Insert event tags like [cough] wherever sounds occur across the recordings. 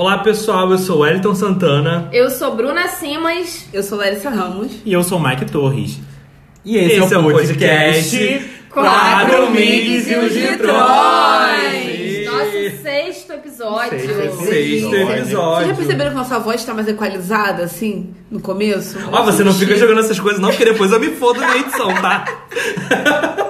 Olá pessoal, eu sou o Wellington Santana. Eu sou Bruna Simas. Eu sou Larissa Ramos. E eu sou o Mike Torres. E esse, esse é o podcast Quatro Migs e os Gitrões. Nosso sexto episódio. Sexto, sexto episódio. Vocês já perceberam que nossa voz tá mais equalizada, assim, no começo? Ó, você não fica jogando essas coisas não, porque depois eu me fodo na edição, tá? [laughs]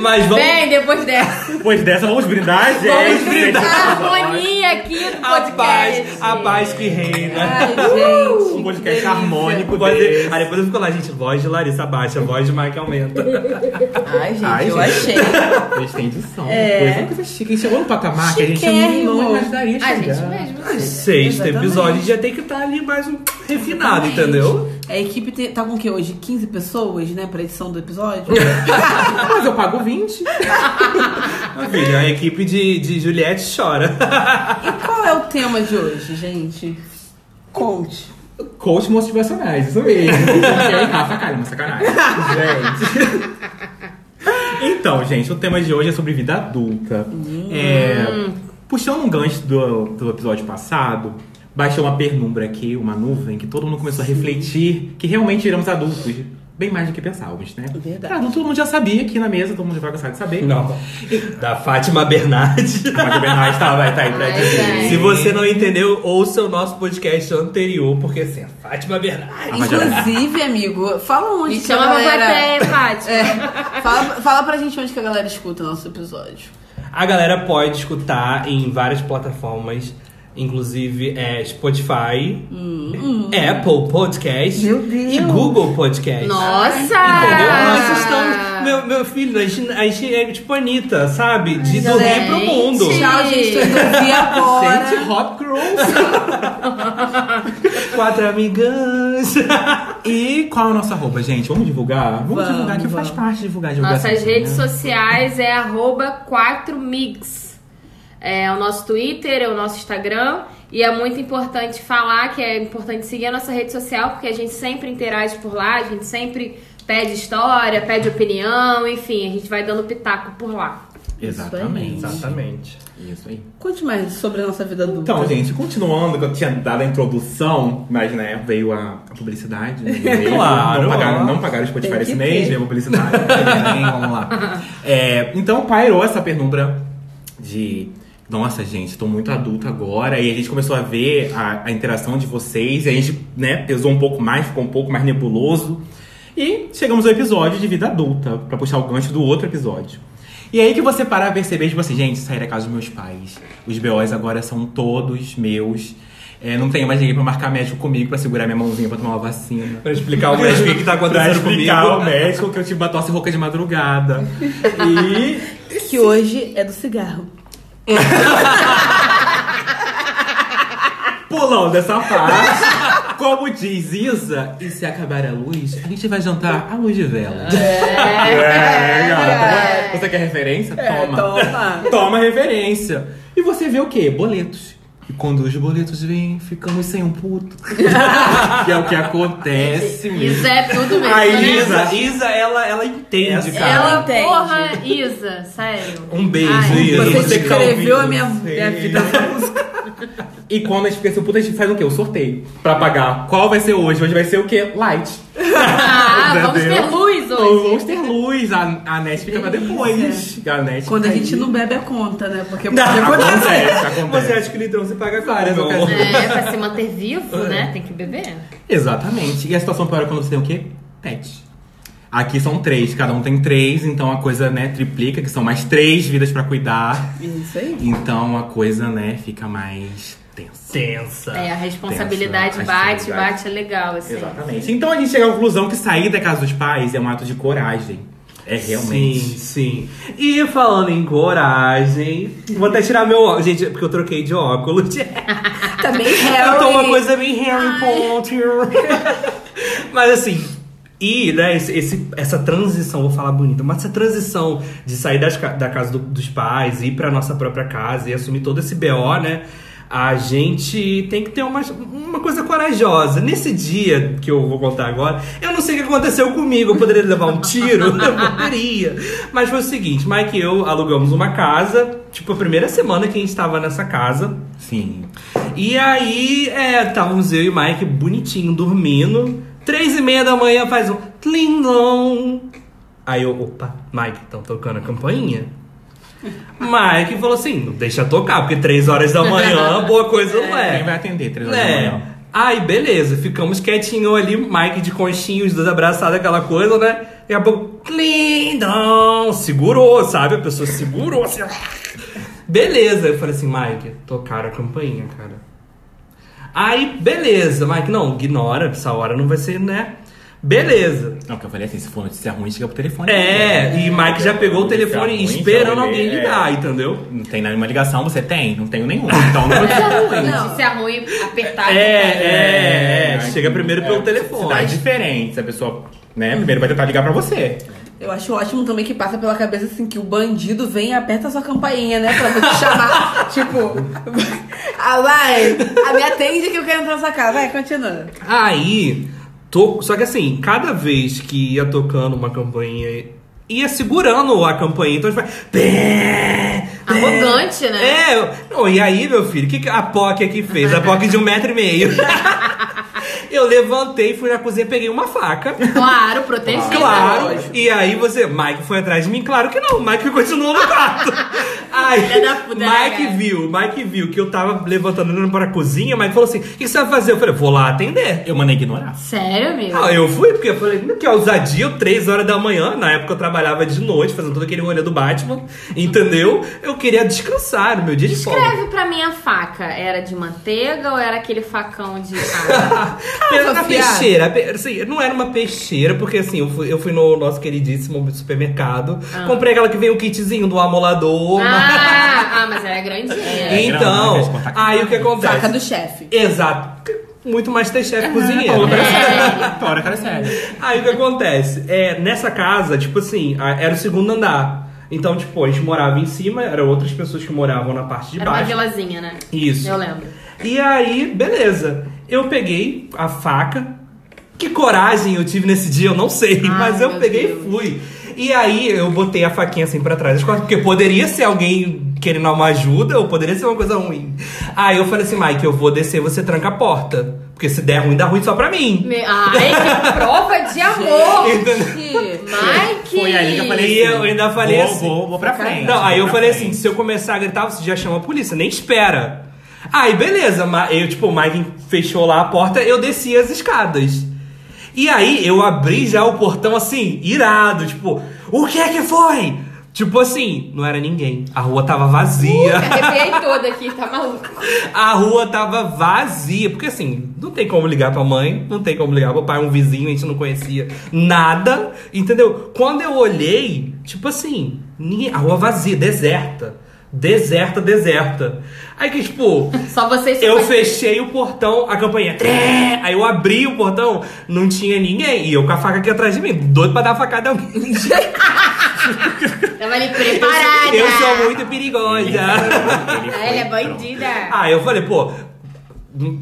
Mas vamos... Bem, depois dessa. Depois dessa, vamos brindar, gente. Vamos brindar. A harmonia aqui no A podcast. paz, a paz que reina. Ai, gente. Um podcast delícia. harmônico Pode- desse. Aí depois eu fico lá, gente, voz de Larissa baixa, voz de Mike aumenta. Ai, gente, Ai, eu gente. achei. Eles têm edição. É. Coisa, coisa chique. A gente chegou no patamar que a gente não, imaginaria A chegar. gente mesmo. né? Sexto episódio já tem que estar ali mais um refinado, Exatamente. entendeu? A equipe tem- tá com o quê hoje? 15 pessoas, né, pra edição do episódio? [laughs] Mas eu pago 20. Minha filha, a equipe de, de Juliette chora. e qual é o tema de hoje, gente? Conte. Coach motivacionais, isso mesmo. [laughs] Rafa, cara, uma sacanagem. Gente. Então, gente, o tema de hoje é sobre vida adulta. É, puxando um gancho do, do episódio passado, baixou uma penumbra aqui, uma nuvem, que todo mundo começou a refletir que realmente éramos adultos. Bem mais do que pensávamos, né? Verdade. Cara, todo mundo já sabia aqui na mesa, todo mundo já vai gostar de saber. Não. Da Fátima Bernardes. [laughs] A Maria Bernardes tá, vai tá aí pra gente. Se você não entendeu, ouça o nosso podcast anterior, porque assim, a Fátima Bernardes. Inclusive, amigo, fala onde Me que a chama pra galera... plateia, Fátima. É, fala, fala pra gente onde que a galera escuta o nosso episódio. A galera pode escutar em várias plataformas, inclusive é, Spotify, Apple Podcast Meu Deus. e Google Podcast. Nossa! Entendeu? Nós estamos. Meu, meu filho, a gente, a gente é tipo Anitta, sabe? De dormir gente. pro mundo. Tchau, gente. Ouvir [laughs] agora. Gente, hot girls. [laughs] Quatro amigas. E qual é a nossa arroba, gente? Vamos divulgar? Vamos, Vamos, divulgar, que faz vamos. parte de divulgar. divulgação, Nossas redes né? sociais é arroba 4mix. É o nosso Twitter, é o nosso Instagram. E é muito importante falar que é importante seguir a nossa rede social, porque a gente sempre interage por lá, a gente sempre pede história, pede opinião, enfim, a gente vai dando pitaco por lá. Exatamente. Exatamente. Isso aí. Conte mais sobre a nossa vida adulta. Então, gente, continuando, que eu tinha dado a introdução, mas né, veio a, a publicidade. né, veio, Claro. Não pagaram, não pagaram o Spotify esse mês, veio a publicidade. [laughs] Vamos lá. É, então pairou essa penumbra de. Nossa, gente, tô muito adulta agora. E a gente começou a ver a, a interação de vocês. E a gente, né, pesou um pouco mais, ficou um pouco mais nebuloso. E chegamos ao episódio de vida adulta, pra puxar o gancho do outro episódio. E aí que você para a perceber, tipo assim, gente, sair da casa dos meus pais. Os BOs agora são todos meus. É, não tenho mais ninguém pra marcar médico comigo, pra segurar minha mãozinha pra tomar uma vacina. Pra explicar o médico o que tá Pra acontecendo explicar comigo. ao médico que eu tive uma tosse rouca de madrugada. [laughs] E Que hoje é do cigarro. [laughs] pulando essa parte, como diz Isa, e se acabar a luz, a gente vai jantar à luz de vela. É, gata. Você quer referência? Toma. Toma. Toma referência. E você vê o quê? Boletos. E quando os boletos vêm, ficamos sem um puto. [laughs] que é o que acontece mesmo. Isso é tudo mesmo. A né? Isa, Isa, ela, ela entende, cara. Ela, entende. porra, Isa, sério. Um beijo, Ai, Isa. Você, Você que tá a minha, minha vida. E quando a gente fica sem um puto, a gente faz o quê? O sorteio. Pra pagar. Qual vai ser hoje? Hoje vai ser o quê? Light. Ah, vamos ter luz hoje. vamos ter luz. A, a net fica pra depois. A net Quando a gente aí. não bebe a conta, né? Porque Não, pode acontecer. Acontece, acontece. Você acha que litrão você paga Várias amor? É, pra se manter vivo, né? Tem que beber. Exatamente. E a situação pior é quando você tem o quê? Pet. Aqui são três, cada um tem três, então a coisa, né, triplica, que são mais três vidas pra cuidar. Isso aí. Então a coisa, né, fica mais tensa. Tensa. É, a responsabilidade Tensa, a bate, responsabilidade. bate, é legal, assim. Exatamente. Então a gente chega à conclusão que sair da casa dos pais é um ato de coragem. É realmente. Sim, sim. E falando em coragem, vou até tirar meu óculos. Gente, porque eu troquei de óculos. [laughs] Tá bem Harry. Eu tô uma coisa bem Harry [laughs] Potter. Mas assim, e né, esse, essa transição, vou falar bonito, mas essa transição de sair das da casa do- dos pais, ir pra nossa própria casa e assumir todo esse BO, né? A gente tem que ter uma, uma coisa corajosa. Nesse dia que eu vou contar agora, eu não sei o que aconteceu comigo. Eu poderia levar um tiro? [laughs] eu poderia. Mas foi o seguinte: Mike e eu alugamos uma casa. Tipo, a primeira semana que a gente estava nessa casa. Sim. E aí, é, estávamos eu e o Mike bonitinho, dormindo. Três e meia da manhã faz um tling-long. Aí eu, opa, Mike, estão tocando a campainha? Mike falou assim, deixa tocar, porque três horas da manhã, [laughs] boa coisa não Quem é. vai atender três horas da Né? manhã? Aí, beleza, ficamos quietinhos ali, Mike de conchinho, os dois abraçados, aquela coisa, né? Daqui a pouco, lindão, segurou, sabe? A pessoa segurou, assim, [laughs] beleza. Eu falei assim, Mike, tocaram a campainha, cara. Aí, beleza, Mike, não, ignora, essa hora não vai ser, né? Beleza. Não, que eu falei assim, se for notícia ruim, chega pro telefone. É, e Mike já pegou o Notícia telefone ruim, esperando alguém olhei, ligar, é. entendeu? Não tem nenhuma ligação, você tem? Não tenho nenhuma. [laughs] Então não É, Não. Notícia ruim, apertar. É, é, é, chega primeiro pelo É, telefone. Cidade diferente. A pessoa, né, primeiro vai tentar ligar pra você. Eu acho ótimo também que passa pela cabeça assim que o bandido vem e aperta sua campainha, né? Pra te chamar. [laughs] tipo, [laughs] ah, vai, a me atende que eu quero entrar na sua casa. Vai, continua. Aí, só que assim, cada vez que ia tocando uma campainha, ia segurando a campainha, então a gente vai. Pé. Arrogante, né? É, não, e aí, meu filho, o que, que a POC aqui fez? A POC de um metro e meio. [laughs] Eu levantei, fui na cozinha, peguei uma faca. Claro, protegida. Claro. lógico. E aí você, Mike foi atrás de mim? Claro que não. O Mike continuou no quarto. [laughs] Aí, Filha da puta, né, Mike viu, Mike viu que eu tava levantando indo para a cozinha. Mike falou assim: O que você vai fazer? Eu falei: Vou lá atender. Eu mandei ignorar. Sério, amigo? Ah, eu fui, porque eu falei, que ousadia, eu, três horas da manhã, na época eu trabalhava de noite, fazendo todo aquele rolê do Batman, entendeu? Eu queria descansar no meu dia de folga. Escreve pra mim a faca. Era de manteiga ou era aquele facão de [laughs] carne? Era afiado. peixeira, pe- assim, não era uma peixeira, porque assim, eu fui, eu fui no nosso queridíssimo supermercado, comprei aquela que vem o kitzinho do amolador. ah, [laughs] ah, mas era grandinha. É, então, grande, aí o que acontece? Faca do chefe. Exato. Muito Masterchef cozinheiro. Paula né? sério. Paula cara sério. Aí o que acontece? É, nessa casa, tipo assim, era o segundo andar. Então, tipo, a gente morava em cima, eram outras pessoas que moravam na parte de Era uma baixo. vilazinha, né? Isso. Eu lembro. E aí, beleza. Eu peguei a faca. Que coragem eu tive nesse dia, eu não sei. [laughs] Ai, mas eu peguei Deus. e fui. E aí eu botei a faquinha assim pra trás das costas, porque poderia ser alguém querendo uma ajuda ou poderia ser uma coisa ruim. Aí eu falei assim, Mike, eu vou descer, você tranca a porta. Porque se der ruim, dá ruim só pra mim. Me... Ai, que prova de [laughs] amor! Mike! Foi aí que eu falei E assim. eu ainda falei vou, assim. Vou, vou pra frente. Não, aí eu falei pra assim, frente. se eu começar a gritar, você já chama a polícia, nem espera. Aí, beleza, eu, tipo, o Mike fechou lá a porta, eu desci as escadas. E aí, eu abri já o portão, assim, irado, tipo, o que é que foi? Tipo assim, não era ninguém. A rua tava vazia. Arrepiei toda aqui, tá maluco? [laughs] A rua tava vazia. Porque assim, não tem como ligar pra mãe, não tem como ligar pro pai, um vizinho, a gente não conhecia nada. Entendeu? Quando eu olhei, tipo assim, ninguém, a rua vazia, deserta. Deserta, deserta. Aí que, tipo, Só vocês eu fechei o portão, a campainha. Tré! Aí eu abri o portão, não tinha ninguém. E eu com a faca aqui atrás de mim, doido pra dar facada em alguém. [laughs] Tava ali preparada. Eu sou muito perigosa. Ele Ah, foi Ela é pronto. bandida. Ah, eu falei, pô,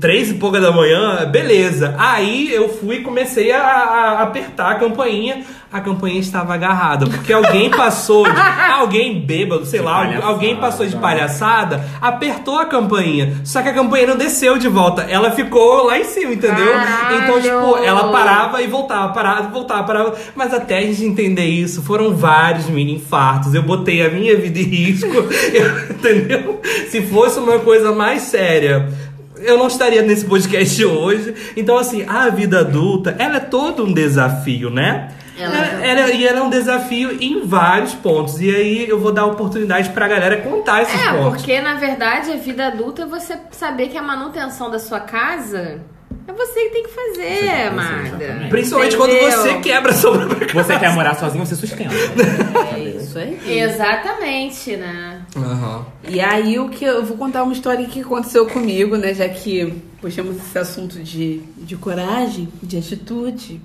três e pouca da manhã, beleza. Aí eu fui e comecei a, a apertar a campainha. A campainha estava agarrada, porque alguém passou, de, [laughs] alguém bêbado, sei De lá, alguém passou de palhaçada, apertou a campainha. Só que a campainha não desceu de volta, ela ficou lá em cima, entendeu? Caralho! Então, tipo, ela parava e voltava, parava e voltava, parava. Mas até a gente entender isso, foram vários mini infartos. Eu botei a minha vida em risco, [laughs] eu- entendeu? Se fosse uma coisa mais séria, eu não estaria nesse podcast hoje. Então, assim, a vida adulta, ela é todo um desafio, né? Ela- Ela- ela- e ela é um desafio em vários pontos. E aí eu vou dar oportunidade pra galera contar esses É, pontos. porque na verdade a vida adulta é você saber que a manutenção da sua casa é você que tem que fazer, Você amada. Principalmente quando Entendeu? você quebra a sua própria casa. Você quer morar sozinho, você sustenta. É isso aí. Exatamente, né? Aham. E aí o que eu vou contar uma história que aconteceu comigo, né? Já que puxamos esse assunto de, de coragem, de atitude,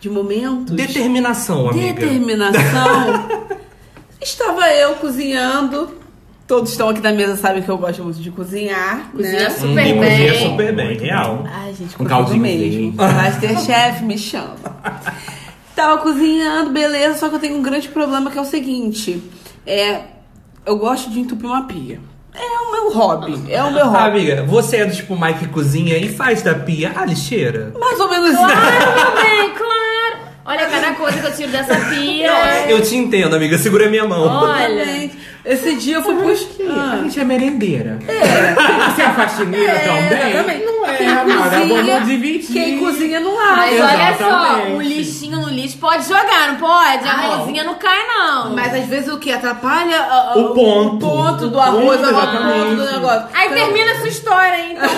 de momentos. Determinação, amiga. Determinação. [laughs] Estava eu cozinhando Todos estão aqui na mesa sabem que eu gosto muito de cozinhar, Cozinha né? super Hum, bem. cozinha super bem, real. Ai, gente, Um um caldinho mesmo. [laughs] Masterchef, me chama. Tava cozinhando, beleza, só que eu tenho um grande problema que é o seguinte. É, eu gosto de entupir uma pia. É o meu hobby, é o meu Ah, hobby. amiga, você é do tipo Mike que cozinha e faz da pia a lixeira? Mais ou menos Claro, meu bem, claro. Olha cada coisa que eu tiro dessa pia. [laughs] Eu te entendo, amiga. Segura minha mão. Olha. Esse dia eu fui pros... A Ah. gente é merendeira. É. Você é faxineira É, também? exatamente. Não é, dividir. Quem cozinha não lava. Mas olha só, Exatamente. o lixinho no lixo pode jogar, não pode? A Ai. mãozinha não cai, não. Mas às vezes o que? Atrapalha ah, ah, O ponto. o ponto do arroz, o ponto do exatamente. negócio. Aí Então, termina a sua história, hein? Então,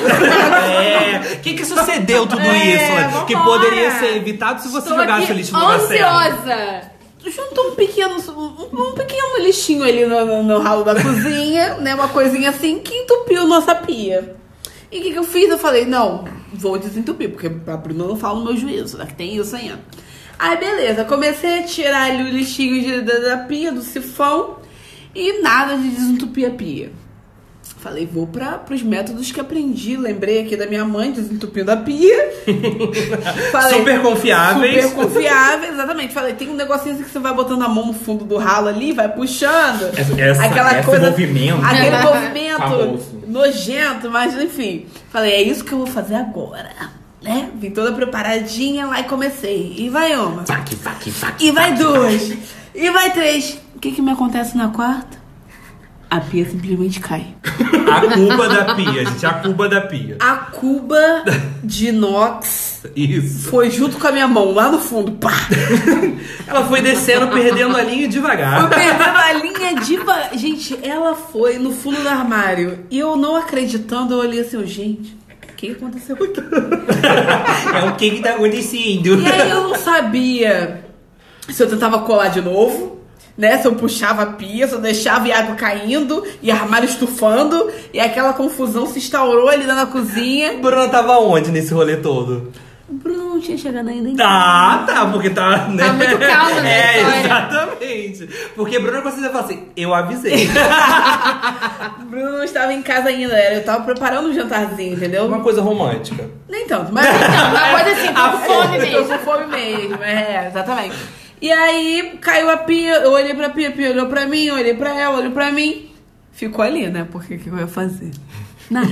É. O que, que sucedeu tudo É, isso? Que poderia ser evitado se você Estou jogasse o lixo no lugar certo. ansiosa. juntou um pequeno, um, um pequeno lixinho ali no, no, no ralo da cozinha, né? Uma coisinha assim que entupiu nossa pia. E o que, que eu fiz? Eu falei, não, vou desentupir, porque pra Bruna não fala no meu juízo, né? Que tem isso ainda. Aí, beleza, comecei a tirar ali o lixinho de- da, da pia, do sifão, e nada de desentupir a pia. Falei, vou para pros métodos que aprendi. Lembrei aqui da minha mãe desentupindo a pia. [laughs] Super confiáveis. Super confiáveis, exatamente. Falei, tem um negocinho assim que você vai botando a mão no fundo do ralo ali, vai puxando. Essa- essa- aquela esse coisa. movimento. Aquele [laughs] movimento Famoso. nojento, mas enfim. Falei, é isso que eu vou fazer agora. Né? Vim toda preparadinha lá e comecei. E vai uma. E vai duas. E vai três. O que que me acontece na quarta? A pia simplesmente cai. A cuba da pia, gente. A cuba da pia. A cuba de inox Isso. foi junto com a minha mão, lá no fundo. Pá! Ela foi descendo, perdendo a linha Foi devagar. perdendo a linha de... Gente, ela foi no fundo do armário. E eu não acreditando, eu olhei assim, gente, o que aconteceu aqui? [laughs] É o que que tá acontecendo? E aí eu não sabia se eu tentava colar de novo, né? Se eu puxava a pia, se eu deixava a água caindo e armário estufando. E aquela confusão se instaurou ali na cozinha. [laughs] Bruna tava onde nesse rolê todo? O Bruno não tinha chegado ainda em Tá, tá, porque tá. Né? Tá muito calma, né, [laughs] É, exatamente. Porque Bruna conseguia falar assim: eu avisei. O [laughs] Bruno não estava em casa ainda, era- eu tava preparando um jantarzinho, entendeu? Uma coisa romântica. Nem tanto, mas Não, uma coisa assim, tô com fome Tô mesmo. com fome mesmo, é, exatamente. E aí caiu a pia, eu olhei pra pia, a pia olhou pra mim, eu olhei pra ela, olhou pra mim. Ficou ali, né? Porque o que eu ia fazer? Nada.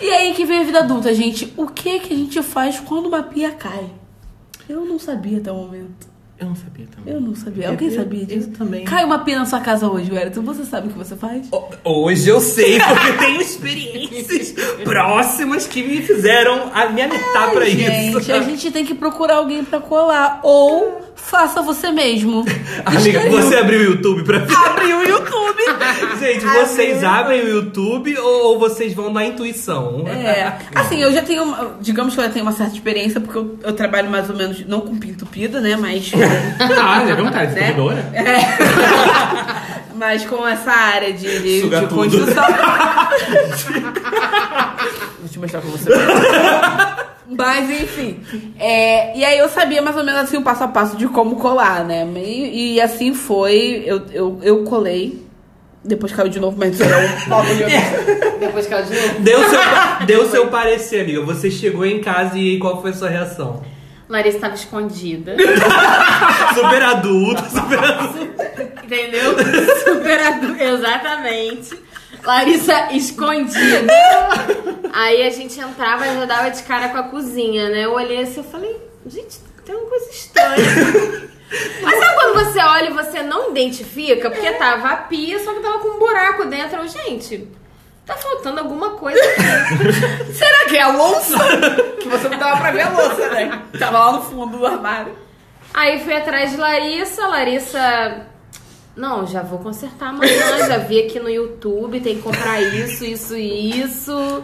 e aí que vem a vida adulta, gente. O que que a gente faz quando uma pia cai? Eu não sabia até o momento. Eu não sabia também. Eu não sabia. Alguém Eu- sabia eu disso? também. Cai uma pia na sua casa hoje, Wellington. Você sabe o que você faz? Ho- Hoje eu sei, porque tenho experiências [laughs] próximas que me fizeram a- me alertar pra gente, isso. a gente tem que procurar alguém pra colar. Ou faça você mesmo. [laughs] Amiga, você abriu o YouTube pra ver? Abre o YouTube. [laughs] Gente, Abriu. vocês abrem o YouTube ou, ou vocês vão na intuição? É, assim, eu já tenho, digamos que eu já tenho uma certa experiência, porque eu, eu trabalho mais ou menos, não com pinto pida, né, mas, [laughs] Ah, é verdade, Né? servidora? mas com essa área de, de, Suga de tudo. construção. [laughs] Vou te mostrar pra você. Mas, enfim. é, e aí eu sabia mais ou menos assim o passo a passo de como colar, né? E, e assim foi, eu, eu, eu colei. Depois caiu de novo, mas era [laughs] um. Depois ela de novo. Deu seu, deu seu parecer, amiga. Você chegou em casa e qual foi a sua reação? Larissa estava escondida. [laughs] Super adulto, super adulto. Entendeu? Super adulto. Exatamente. Larissa escondida. Aí a gente entrava e já dava de cara com a cozinha, né? Eu olhei assim e falei, gente, tem uma coisa estranha. Mas sabe quando você olha e você não identifica? Porque tava a pia, só que tava com um buraco dentro. Eu, gente, tá faltando alguma coisa aqui. [laughs] Será que é a louça? que você não dava pra ver a louça, né? Tava lá no fundo do armário. Aí fui atrás de Larissa, Larissa. Não, já vou consertar amanhã, já vi aqui no YouTube, tem que comprar isso, isso e isso.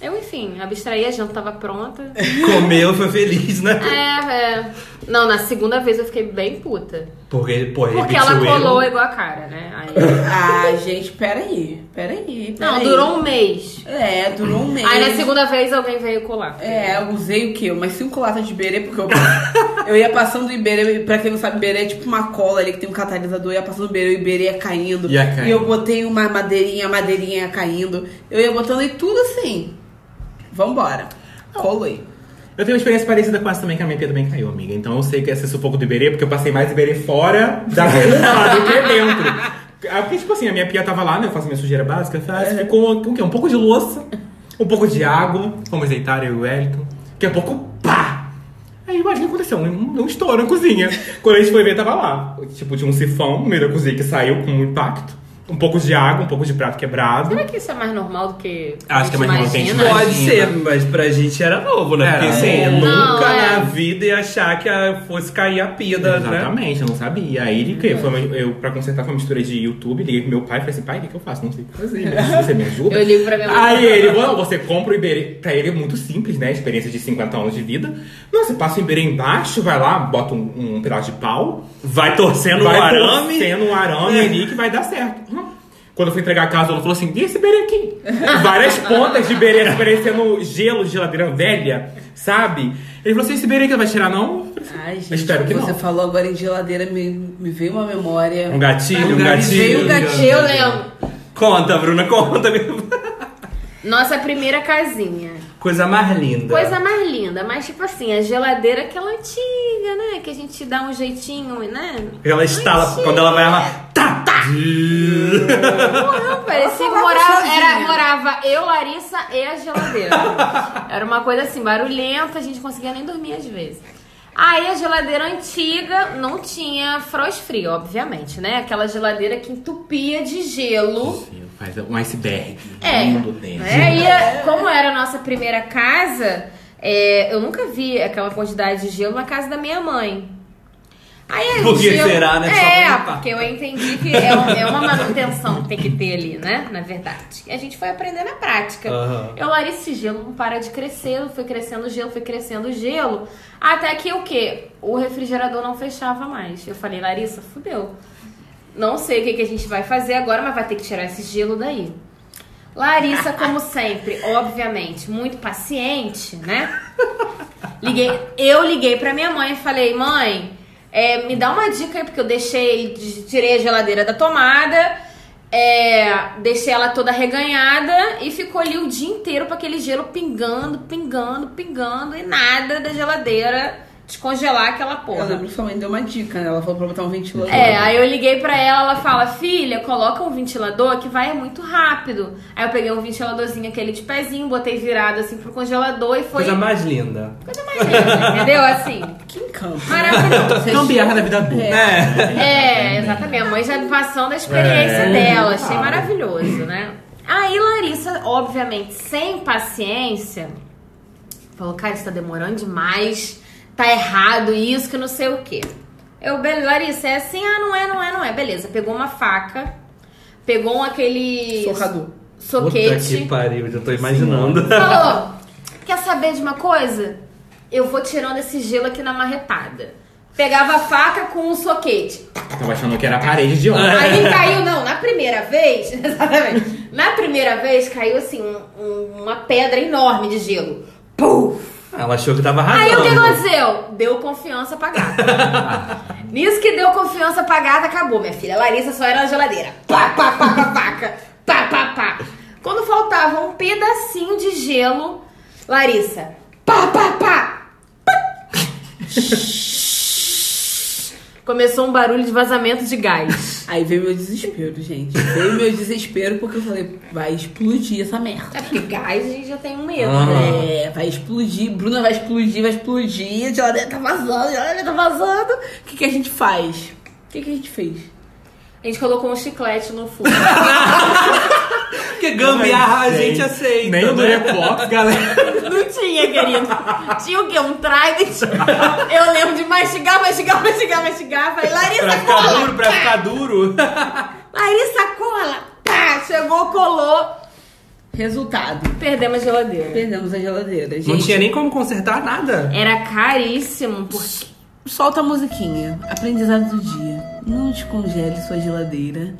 Eu, enfim, abstraí, a janta tava pronta. Comeu, foi feliz, né? É, é. Não, na segunda vez eu fiquei bem puta. Porque, pô, Porque ela colou erro. igual a cara, né? Aí- [laughs] Ah, gente, peraí. Peraí. Não, peraí. durou um mês. É, durou um mês. Aí na segunda vez alguém veio colar. É, eu usei o quê? Umas cinco latas de Iberê, porque eu, [laughs] eu ia passando o Iberê, pra quem não sabe, Iberê é tipo uma cola ali que tem um catalisador, eu ia passando o Iberê, o Iberê ia caindo. Ia caindo. E eu botei uma madeirinha, a madeirinha ia caindo. Eu ia botando e tudo assim. Vambora. Colei. Eu tenho uma experiência parecida com essa também, que a minha pia também caiu, amiga. Então eu sei que esse sufoco do Iberê, porque eu passei mais Iberê fora da [laughs] rua do que dentro. Ah, Porque, tipo assim, a minha pia tava lá, né? Eu faço minha sujeira básica. faz- Ficou com o quê? Um pouco de louça, um pouco de água. Fomos deitar, eu e o Wellington. Daqui a pouco, pá! Aí imagina o que aconteceu, um, um estouro na cozinha. Quando a gente foi ver, tava lá. Tipo, tinha um sifão no meio da cozinha que saiu com um impacto. Um pouco de água, um pouco de prato quebrado. Será que isso é mais normal do que Acho que é mais normal do que a gente imagina? Pode ser, mas pra gente era novo, né? Era Porque assim, nunca Não, é. na vida ia achar que a- fosse cair a pia da, né? Exatamente, eu não sabia. Aí ele, que foi uma- eu, pra consertar, foi uma mistura de YouTube, liguei pro meu pai e falei assim, pai, o que, que eu faço? Não sei o que fazer. né? Você me ajuda? Eu ligo pra minha mãe. Aí ele, "Bom, você compra o Iberê. Pra ele é muito simples, né? Experiência de 50 anos de vida. Não, você passa o Iberê embaixo, vai lá, bota um, um pedaço de pau, Vai torcendo vai o arame. torcendo um arame ali que vai dar certo. Quando eu fui entregar a casa, ela falou assim: e esse Iberê aqui? Várias pontas de Iberê parecendo gelo de geladeira velha, sabe? Ele falou assim: esse Iberê que vai tirar, não? Ai, gente, Espero que você não. falou agora em geladeira, me, me veio uma memória. Um gatilho, um Me gatilho. veio um gatilho. Eu lembro. Conta, Bruna, conta. Nossa primeira casinha. Coisa mais linda. Coisa mais linda, mas tipo assim, a geladeira aquela antiga, né? Que a gente dá um jeitinho, né? Ela estala, quando ela vai lá, tá, tá. Não, parecia que morava, era, morava eu, Larissa e a geladeira. Era uma coisa assim, barulhenta, a gente não conseguia nem dormir às vezes. Aí a geladeira antiga não tinha frost free, obviamente, né? Aquela geladeira que entupia de gelo. Faz um iceberg. É, Mundo dentro. né? E a- como era a nossa primeira casa, é, eu nunca vi aquela quantidade de gelo na casa da minha mãe. Aí a Por que será, né? É, porque eu entendi que é, um- é uma manutenção que tem que ter ali, né? Na verdade. E a gente foi aprender na prática. Aham. Eu, Larissa, esse gelo não para de crescer, foi crescendo o gelo, foi crescendo o gelo. Até que o quê? O refrigerador não fechava mais. Eu falei, Larissa, fudeu. Não sei o que, que a gente vai fazer agora, mas vai ter que tirar esse gelo daí. Larissa, como [laughs] sempre, obviamente, muito paciente, né? Liguei, eu liguei pra minha mãe e falei, mãe, é, me dá uma dica aí, porque eu deixei, tirei a geladeira da tomada, é, deixei ela toda reganhada e ficou ali o dia inteiro com aquele gelo pingando, pingando, pingando e nada da geladeira descongelar aquela Eu porra. lembro que sua mãe deu uma dica, né? Ela falou pra botar um ventilador. É, aí eu liguei pra ela, ela fala, filha, coloca um ventilador que vai muito rápido. Aí eu peguei um ventiladorzinho, aquele de pezinho, botei virado assim pro congelador e foi Coisa mais linda. coisa mais linda, [laughs] entendeu? Assim, Que encanto. maravilhoso. Gambiarra da vida adulta. É. É, exatamente. A mãe já me passando a experiência É. dela. Achei maravilhoso, né? Aí Larissa, obviamente, sem paciência, falou, cara, isso tá demorando demais, tá errado isso, que não sei o quê. Eu, beleza, Larissa, é assim? Ah, não é, não é, não é. Beleza, pegou uma faca, pegou um aquele... Socador. Puta que Soquete. pariu, já tô imaginando. [laughs] Falou, quer saber de uma coisa? Eu vou tirando esse gelo aqui na marretada. Pegava a faca com um soquete. Tava achando que era a parede de ônibus. Aí caiu, não, na primeira vez, [laughs] exatamente. Na primeira vez caiu assim, um- um- uma pedra enorme de gelo. Puf! Ela achou que tava Aí arrasando. o que aconteceu? Deu confiança pra gata. [laughs] Nisso que deu confiança pra gata, acabou, minha filha. Larissa só era na geladeira. Pá, pá, pá, pá, paca. Pá, pá, pá. Quando faltava um pedacinho de gelo, Larissa. Pá, pá, pá. [laughs] Começou um barulho de vazamento de gás. [laughs] Aí veio meu desespero, gente. Veio meu desespero porque eu falei, vai explodir essa merda. É porque gás a gente já tem um medo, Ah. né? É, vai explodir, Bruna vai explodir, vai explodir, a geladeira tá vazando, a geladeira tá vazando. O que, que a gente faz? O que, que a gente fez? A gente colocou um chiclete no fundo. [laughs] Porque gambiarra a gente aceita. Nem o né? Durepox, galera. Não tinha, querido. Tinha o quê? Um trident. Eu lembro de mastigar, mastigar, mastigar, mastigar. Falei, Pra Larissa, ficar cola. duro, pra ficar duro. [laughs] Larissa, cola. Pá, chegou, colou. Resultado. Perdemos a geladeira. Perdemos a geladeira, gente. Não tinha nem como consertar nada. Era caríssimo, porque... Solta a musiquinha. Aprendizado do dia. Não descongele sua geladeira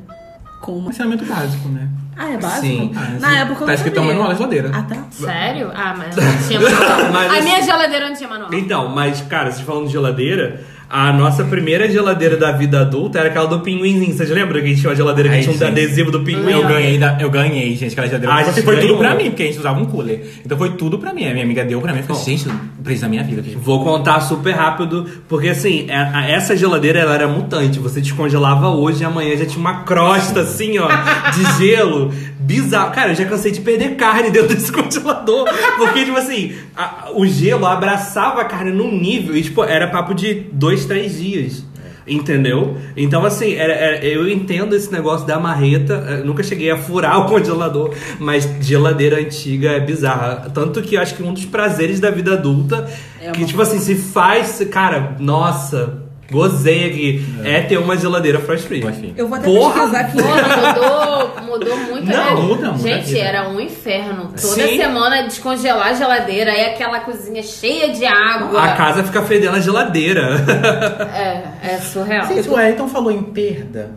com uma. Ensinamento básico, né? Ah, é básico? Sim. Ah, Na sim. época eu Tá não escrito sabia. manual da geladeira. Ah, tá. Sério? Ah, mas [laughs] não tinha manual. Mas a assim- minha geladeira não tinha manual. Então, mas, cara, vocês falando de geladeira, a nossa primeira geladeira da vida adulta era aquela do pinguinzinho. Vocês lembram que a gente tinha uma geladeira que Ai, tinha um gente. adesivo do pinguim? Eu ganhei, da- eu ganhei, gente, aquela geladeira. Ah, gente foi tudo ganhou. pra mim, porque a gente usava um cooler. Então foi tudo pra mim. A minha amiga deu pra mim. Eu falei, gente, preciso da minha vida. Vou contar super rápido, porque assim, é- a- essa geladeira ela era mutante. Você descongelava hoje e amanhã já tinha uma crosta assim, ó, de [laughs] gelo. Bizarro. Cara, eu já cansei de perder carne dentro desse [laughs] congelador. Porque, tipo assim, a- o gelo abraçava a carne num nível e, tipo, era papo de dois, três dias. Entendeu? Então, assim, era- era- eu entendo esse negócio da marreta. eu nunca cheguei a furar [laughs] o congelador, mas geladeira antiga é bizarra. Tanto que eu acho que um dos prazeres da vida adulta, É que, tipo assim, se faz. Cara, nossa, gozei aqui. É, ter uma geladeira frost free. Eu vou até Porra! pesquisar aqui. Porra, mudou, mudou muito. Não, né? muda, muda Gente, era um inferno. Toda Sim. semana descongelar a geladeira, aí aquela cozinha cheia de água. A casa fica fedendo a geladeira. [laughs] É, é surreal. Gente, o Wellington falou em perda.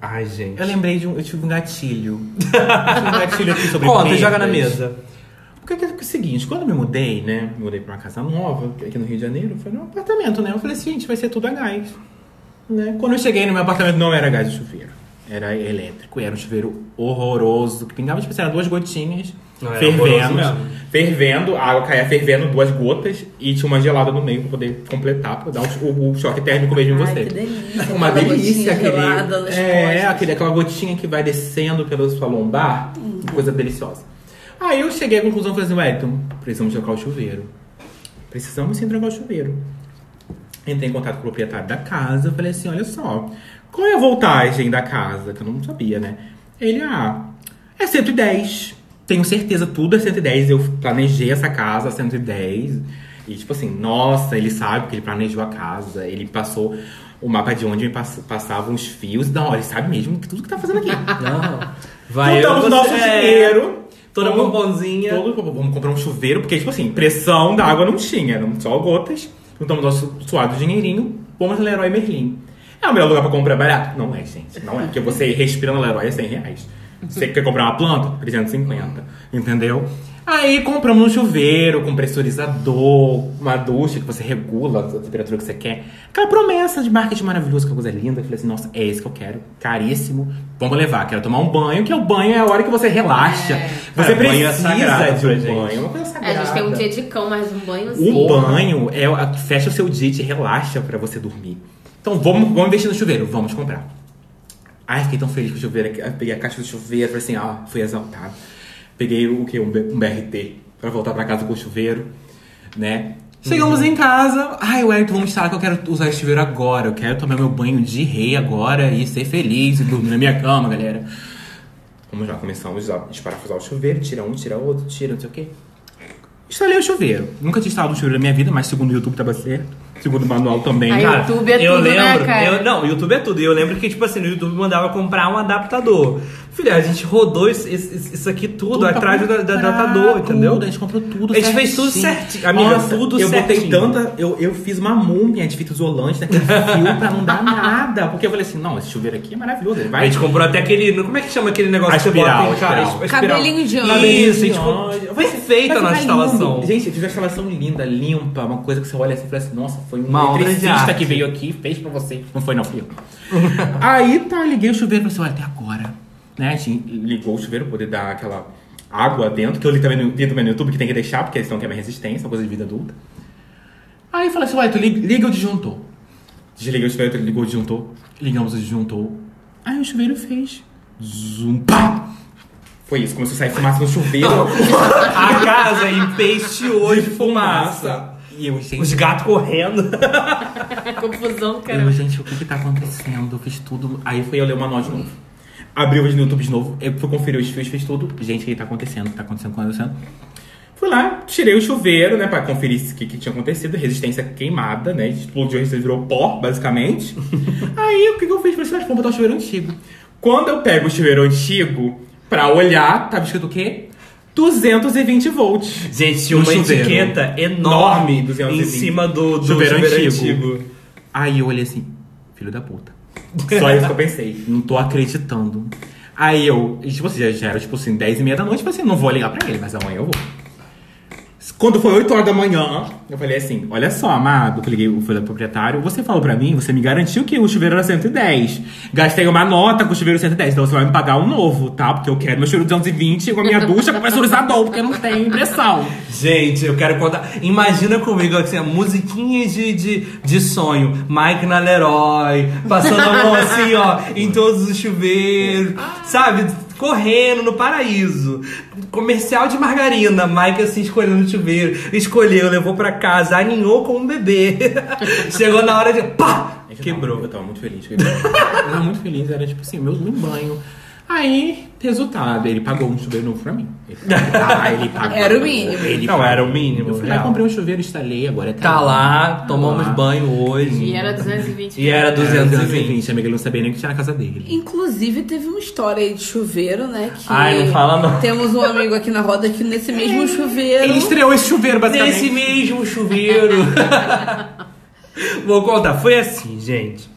Ai, gente. Eu lembrei de um. Eu tive um gatilho. Eu [laughs] tive um gatilho aqui sobre Conta, perdas. joga na mesa. Porque é o seguinte, quando eu me mudei, né? Me mudei pra uma casa nova, aqui no Rio de Janeiro, foi num apartamento, né? Eu falei assim, gente, vai ser tudo a gás. Né? Quando eu cheguei no meu apartamento, não era gás de chuveiro. Era elétrico, e era um chuveiro horroroso, que pingava, tipo, assim, era duas gotinhas, Não, fervendo, fervendo, a água caía fervendo duas gotas, e tinha uma gelada no meio pra poder completar, pra dar o, choque térmico mesmo em Ai, você. que delícia. Uma Aquela delícia aquele. É, aquele, aquela gotinha que vai descendo pela sua lombar. Coisa deliciosa. Aí eu cheguei à conclusão e falei assim, Wellington, precisamos trocar o chuveiro. Precisamos sim trocar o chuveiro. Entrei em contato com o proprietário da casa, falei assim, olha só, qual é a voltagem da casa? Que eu não sabia, né? Ele, ah, é 110. Tenho certeza, tudo é 110. Eu planejei essa casa 110. E tipo assim, nossa, ele sabe que ele planejou a casa. Ele passou o mapa de onde passavam os fios. Não, ele sabe mesmo que tudo que tá fazendo aqui. [laughs] Não. Vai Juntamos eu, o nosso você- dinheiro. Toda Vamos- bombonzinha. Todo, vamos comprar um chuveiro, porque, tipo assim, pressão da água não tinha, eram só gotas. Juntamos nosso suado dinheirinho, fomos no Leroy Merlin. É o melhor lugar pra comprar barato? Não é, gente. Não é, porque você respira no Leroy é 100 reais. Você quer comprar uma planta? 350. Entendeu? Aí compramos um chuveiro com pressurizador, uma ducha que você regula a temperatura que você quer. Aquela promessa de marketing maravilhoso, que coisa linda. Eu falei assim, nossa, é esse que eu quero. Caríssimo. Vamos levar. Quero tomar um banho, que é o banho é a hora que você relaxa. Você É, banho é precisa sagrado de um gente. banho. É uma coisa É, sagrada. a gente tem um dia de cão, mas um banhozinho. O banho é a fecha o seu dia e te relaxa pra você dormir. Então vamos, vamos investir no chuveiro, vamos comprar. Ai, fiquei tão feliz com o chuveiro. Eu Peguei a caixa do chuveiro, falei assim, ah, fui exaltado. Peguei o que? Um, um BRT pra voltar pra casa com o chuveiro, né? Chegamos em casa. Ai, Wellington, vamos instalar que eu quero usar esse chuveiro agora. Eu quero tomar meu banho de rei agora e ser feliz e dormir na minha cama, galera. Vamos lá, começamos a desparafusar o chuveiro, tira um, tira outro, tira não sei o quê. Instalei o chuveiro. Nunca tinha instalado um chuveiro na minha vida, mas segundo o YouTube tava certo. Segundo o manual também. Aí, Cara, YouTube é eu tudo, né, lembro, cara? eu- não, o YouTube é tudo. E eu lembro que, tipo assim, no YouTube mandava comprar um adaptador. Filha, a gente rodou isso, isso- isso aqui tudo, Tudo atrás do comprar, adaptador, entendeu? a gente comprou tudo A gente fez tudo certinho. certinho. Amiga, Nossa, tudo eu botei certinho. tanta... Eu, eu fiz uma múmia de fita isolante naquele [laughs] fio pra não dar nada. Porque eu falei assim, não, esse chuveiro aqui é maravilhoso. Ele A vai... gente comprou até aquele. Como é que chama aquele negócio A que espiral, bota em casa? espiral. A espiral. Cabelinho de anjo. Isso, a gente anjo. perfeita a nossa instalação. lindo. Gente, eu fiz uma instalação linda, limpa, uma coisa que você olha assim e fala assim, nossa, foi um Uma eletricista que veio aqui fez pra você. Não foi, não, fui [laughs] eu. Aí tá, liguei o chuveiro e falei assim, olha, até agora. Né? A gente ligou o chuveiro pra poder dar aquela água dentro, que eu li também no, vi também no YouTube que tem que deixar, porque eles estão quebrando resistência, uma coisa de vida adulta. Aí eu falei assim, ué, tu liga, liga o disjuntor. Desliguei o chuveiro, ligou o disjuntor, ligamos o disjuntor. Aí o chuveiro fez. Zum, pá! Foi isso, começou a sair fumaça no chuveiro. [laughs] A casa empesteou de fumaça. E eu, gente, Os gatos correndo. [laughs] Confusão, eu, cara. gente, o que que tá acontecendo? Eu fiz tudo. Aí fui eu ler o manual de novo. Abri o vídeo no YouTube de novo. Eu fui conferir os fios, fiz tudo. Gente, o que tá acontecendo? O que tá acontecendo? O que tá acontecendo? Fui lá, tirei o chuveiro, né, pra conferir o que, que tinha acontecido. Resistência queimada, né? Explodiu, a resistência virou pó, basicamente. [laughs] Aí, o que, que eu fiz? Falei assim, "Ah, vamos botar o chuveiro antigo. Quando eu pego o chuveiro antigo pra olhar, tava escrito o quê? 220 volts. Gente, uma etiqueta enorme Enorme, em 220. cima do, do Chuveiro chuveiro, antigo. antigo. Aí eu olhei assim, filho da puta. Só isso que eu pensei. Não tô acreditando. Aí eu, tipo assim, já, já era tipo assim, 10 e meia da noite, tipo assim, não vou ligar pra ele, mas amanhã eu vou. Quando foi 8 horas da manhã, eu falei assim: Olha só, amado, que liguei, fui do proprietário. Você falou pra mim, você me garantiu que o chuveiro era 110. Gastei uma nota com o chuveiro 110, então você vai me pagar um novo, tá? Porque eu quero meu chuveiro 220 com a minha ducha com pressurizador, porque não tenho impressão. Gente, eu quero contar. Imagina comigo assim, a musiquinha de, de, de sonho. Mike na Leroy, passando a mão assim, ó, em todos os chuveiros, sabe? Correndo no paraíso. Comercial de margarina, Mike assim escolhendo o chuveiro. Escolheu, levou pra casa, aninhou com um bebê. [laughs] Chegou na hora de. pá! Eu Quebrou. Eu tava muito feliz. Eu tava muito feliz, era tipo assim, meu, meu banho. Aí, resultado, ele pagou um chuveiro novo pra mim. Ele, ah, [laughs] ele pagou. Era o mínimo. Ele Não, pagou. era o mínimo, Eu fui lá, real. comprei um chuveiro, instalei, agora Tá lá, tomamos Tá lá. banho hoje. E era 220 E era Era 220. 220, amiga, ele não sabia nem que tinha na casa dele. Inclusive, teve uma história aí de chuveiro, né? Que Ai, não fala não. Temos um amigo aqui na roda que nesse mesmo chuveiro. Ele estreou esse chuveiro, basicamente. Nesse mesmo chuveiro. [laughs] Vou contar. Foi assim, gente.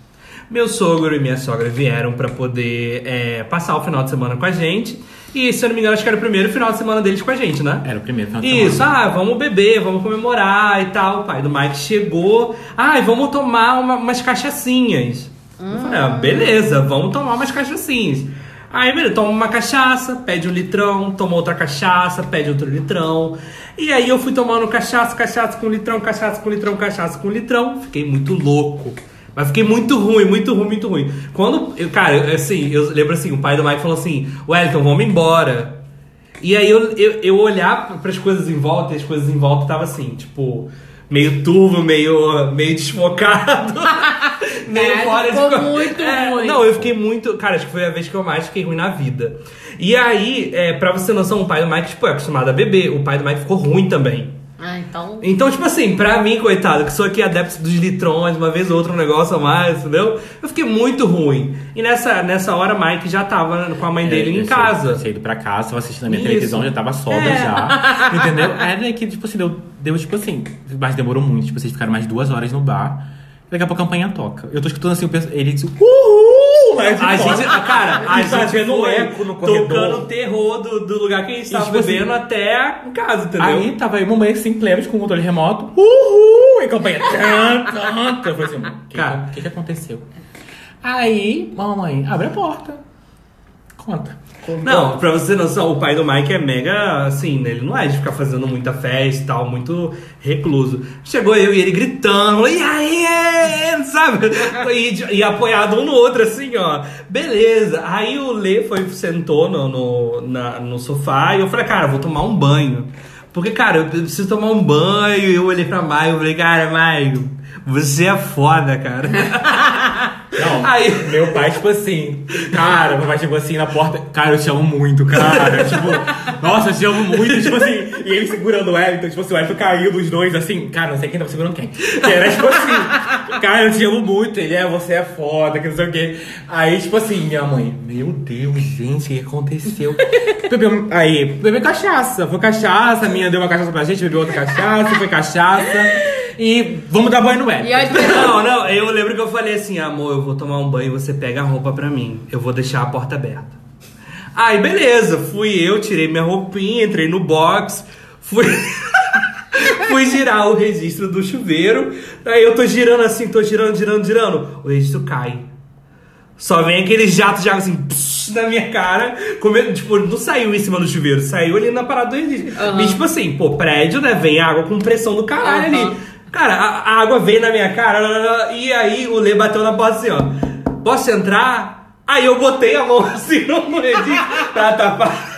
Meu sogro e minha sogra vieram pra poder é, passar o final de semana com a gente. E, se eu não me engano, acho que era o primeiro final de semana deles com a gente, né? Era o primeiro final de Isso, semana. ah, vamos beber, vamos comemorar e tal. O pai do Mike chegou. Ah, vamos tomar uma- umas cachaçinhas. Eu falei, ah, beleza, vamos tomar umas cachaçinhas. Aí, beleza, toma uma cachaça, pede um litrão, toma outra cachaça, pede outro litrão. E aí eu fui tomando cachaça, cachaça com litrão, cachaça com litrão, cachaça com litrão. Fiquei muito louco. Mas fiquei muito ruim, muito ruim, muito ruim. Quando, eu, cara, assim, eu lembro assim, o pai do Mike falou assim, Wellington, vamos embora. E aí eu, eu, eu olhar para as coisas em volta, e as coisas em volta tava assim, tipo, meio turvo, meio, meio desfocado. [laughs] meio fora de ficou co- muito ruim. Não, eu fiquei muito. Cara, acho que foi a vez que eu mais fiquei ruim na vida. E aí, é, pra você noção, o pai do Mike, tipo, é acostumado a beber. O pai do Mike ficou ruim também. Ah, então. Então, tipo assim, pra mim, coitado, que sou aqui adepto dos litrões, uma vez ou outra um negócio a mais, entendeu? Eu fiquei muito ruim. E nessa, nessa hora, Mike já tava com a mãe dele É, em eu casa. Saí, saí pra casa, tava assistindo a minha Isso. televisão, já tava sobra É. já. Entendeu? Era que, tipo assim, deu, deu tipo assim. Mas demorou muito. Tipo, vocês ficaram mais duas horas no bar. Daqui a pouco a campanha toca. Eu tô escutando assim, o pessoal- ele disse, uhul! De A gente, cara, [laughs] a E gente fazendo foi eco no corredor. tocando terror do, do lugar que a gente tava tipo assim, até em casa, entendeu? Aí tava aí mamãe assim, plenos com o controle remoto. Uhul! E campanha. Eu falei assim, o que, Cara. que, que aconteceu? Aí, mamãe, abre a porta. Conta. Não, pra você ter noção, o pai do Mike é mega, assim, né? Ele não é de ficar fazendo muita festa e tal, muito recluso. Chegou eu e ele gritando, e aí, sabe? E, e apoiado um no outro, assim, ó. Beleza. Aí o Lê foi, sentou no, no, na- no sofá e eu falei, cara, vou tomar um banho. Porque, cara, eu preciso tomar um banho. E eu olhei pra Maio e falei, cara, Maio, você é foda, cara. [laughs] Não, Aí- meu pai, tipo assim, cara, meu pai chegou assim na porta, cara, eu te amo muito, cara. tipo, nossa, eu te amo muito, tipo assim, e ele segurando o Wellington, tipo assim, o Wellington caiu dos dois, assim, cara, não sei quem tava segurando quem. Que era tipo assim, cara, eu te amo muito, ele é, você é foda, que não sei o quê. Aí, tipo assim, minha mãe, meu Deus, gente, o que aconteceu? Bebeu, aí, bebeu cachaça, foi cachaça, a minha deu uma cachaça pra gente, bebeu outra cachaça, foi cachaça. E vamos dar banho no Wellington. E. [laughs] Não, não, eu lembro que eu falei assim, amor, eu vou tomar um banho, você pega a roupa pra mim. Eu vou deixar a porta aberta. Aí, beleza, fui eu, tirei minha roupinha, entrei no box, fui. [laughs] fui girar o registro do chuveiro. Aí eu tô girando assim, tô girando, girando, girando. O registro cai. Só vem aquele jato de água assim, psh, na minha cara. Come- tipo, não saiu em cima do chuveiro, saiu ali na parada do registro. Aham. E tipo assim, pô, prédio, né? Vem água com pressão do caralho Aham. ali. Cara, a, a água veio na minha cara, e aí o Lê bateu na porta assim, ó. Posso entrar? Aí eu botei a mão [laughs] assim no registro pra tapar. [laughs]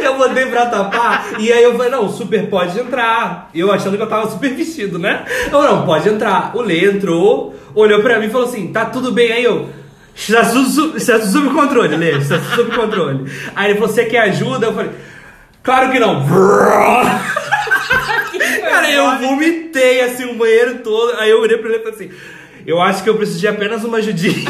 Eu botei pra tapar e aí eu falei, não, super pode entrar. Eu achando que eu tava super vestido, né? Eu, não, pode entrar. O Lê entrou, olhou pra mim e falou assim, tá tudo bem aí, eu... Está tudo, está controle, Lê, está tudo controle. Aí ele falou, você quer ajuda? Eu falei, claro que não. [laughs] Eu vomitei assim o banheiro todo. Aí eu olhei pra ele e falei assim: Eu acho que eu preciso de apenas uma ajudinha. [laughs]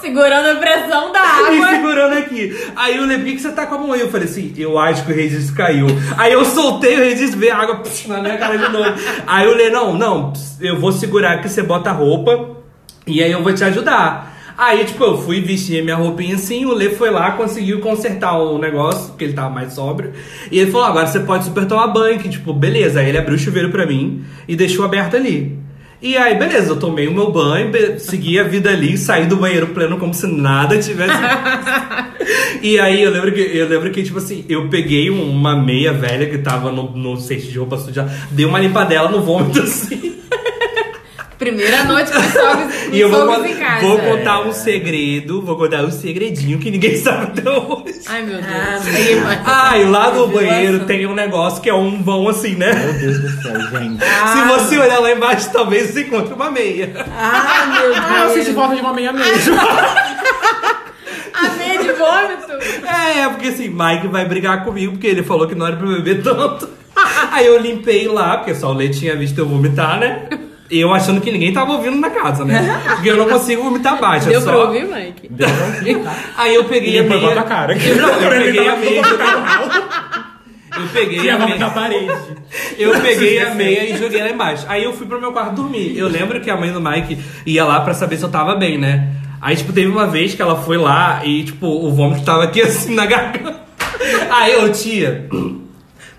Segurando a pressão da E água. segurando aqui. Aí Lê, por que você tá com a mão aí? Eu falei assim, eu acho que o registro caiu. Aí eu soltei o registro, veio a água pss, na minha cara de novo. Aí o Lê, não, não, pss, eu vou segurar que você bota a roupa e aí eu vou te ajudar. Aí, tipo, eu fui vestir minha roupinha assim, o Lê foi lá, conseguiu consertar o negócio, porque ele tava mais sóbrio. E ele falou, agora você pode super tomar banho, que tipo, beleza. Aí ele abriu o chuveiro pra mim e deixou aberto ali. E aí, beleza, eu tomei o meu banho, segui a vida ali, saí do banheiro pleno como se nada tivesse. [laughs] e aí eu lembro que, eu lembro que, tipo assim, eu peguei um- uma meia velha que tava no, no cesto de roupa suja, dei uma limpadela no vômito [laughs] assim. Primeira noite com sogros, [laughs] E eu vou, em casa. vou contar um segredo, vou contar um segredinho que ninguém [laughs] sabe até hoje. Ai, meu Deus. Ah. Ah, e lá no banheiro tem um negócio que é um vão assim, né? Meu Deus do céu, gente. [laughs] Se você olhar lá embaixo, talvez você encontre uma meia. Ai, meu Deus. Ah, eu senti falta de uma meia mesmo. A meia de vômito. É, é, porque assim, Mike vai brigar comigo porque ele falou que não era pra beber tanto. Aí eu limpei lá, porque só o Lê tinha visto eu vomitar, né? Eu achando que ninguém tava ouvindo na casa, né? Porque eu não consigo vomitar baixo. é Deu só... pra ouvir, Mike? Aí eu peguei E a depois meia. bota a cara. Eu, não, eu peguei a meia e joguei Eu peguei a na meia. parede. Eu peguei a meia e joguei lá embaixo. Aí eu fui pro meu quarto dormir. Eu lembro que a mãe do Mike ia lá pra saber se eu tava bem, né? Aí, tipo, teve uma vez que ela foi lá e, tipo, o vômito tava aqui assim na garganta. Aí eu, tia.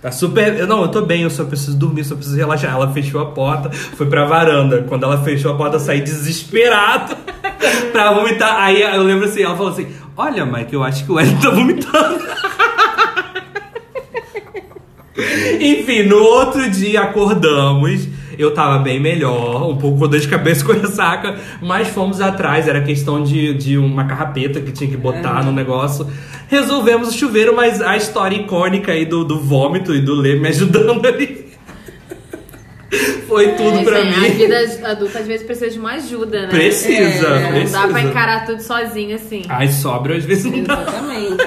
Tá super. Eu, não, eu tô bem, eu só preciso dormir, só preciso relaxar. Ela fechou a porta, foi pra varanda. Quando ela fechou a porta, eu saí desesperado [laughs] pra vomitar. Aí eu lembro assim, ela falou assim: Olha, Mike, eu acho que o Ellen tá vomitando. [laughs] Enfim, no outro dia acordamos. Eu tava bem melhor, um pouco com dor de cabeça [laughs] com ressaca, mas fomos atrás. Era questão de, de uma carrapeta que tinha que botar no negócio. Resolvemos o chuveiro, mas a história icônica aí do, do vômito e do Lê me ajudando [laughs] ali. Foi tudo É, pra mim. A vida adulta às vezes precisa de uma ajuda, né? Precisa, É, Não precisa. dá pra encarar tudo sozinho assim. Ai, sobra às vezes não dá. Exatamente.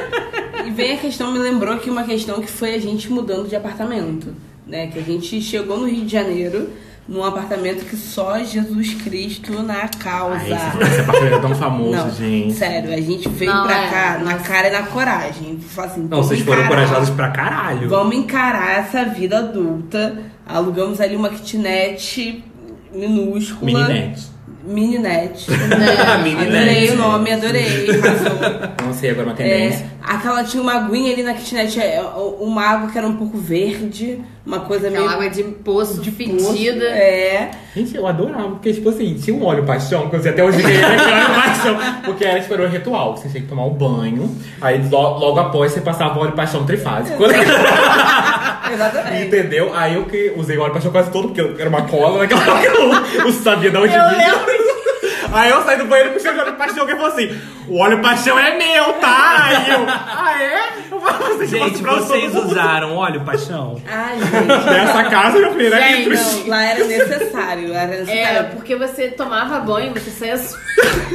E vem a questão, me lembrou aqui uma questão que foi a gente mudando de apartamento. Né? Que a gente chegou no Rio de Janeiro num apartamento que só Jesus Cristo na causa. Ai, esse, esse apartamento é tão famoso, Não, gente. sério, a gente veio Não, pra é, cá na cara e na coragem. Assim, Não, vocês foram encarar. corajosos pra caralho. Vamos encarar essa vida adulta. Alugamos ali uma kitnet minúscula. Mininete. Mininete. É, [laughs] Mininete. Adorei o nome, adorei. [laughs] Não sei agora uma tendência. É, aquela tinha uma aguinha ali na kitnet, é, uma água que era um pouco verde, uma coisa meio Aquela água de poço, de poço. fedida. É. Gente, eu adorava, porque, tipo assim, tinha um óleo paixão, que eu sei até hoje que era óleo paixão, porque era, tipo, era um ritual, você tinha que tomar um banho, aí lo- logo após você passava o óleo paixão trifásico. [laughs] Exatamente. Entendeu? Aí eu que usei óleo paixão quase todo, porque era uma cola naquela hora que eu não sabia de onde Eu vinha. Aí eu saí do banheiro cheiro de óleo paixão e falou assim: o óleo paixão é meu, tá? Aí eu, [laughs] ah é? Eu você Gente, vocês usaram óleo paixão? Ai, [laughs] gente. Nessa casa, meu filho, era Gente. Não, lá era necessário. Lá era É, necessário. porque você tomava banho, você saía, su...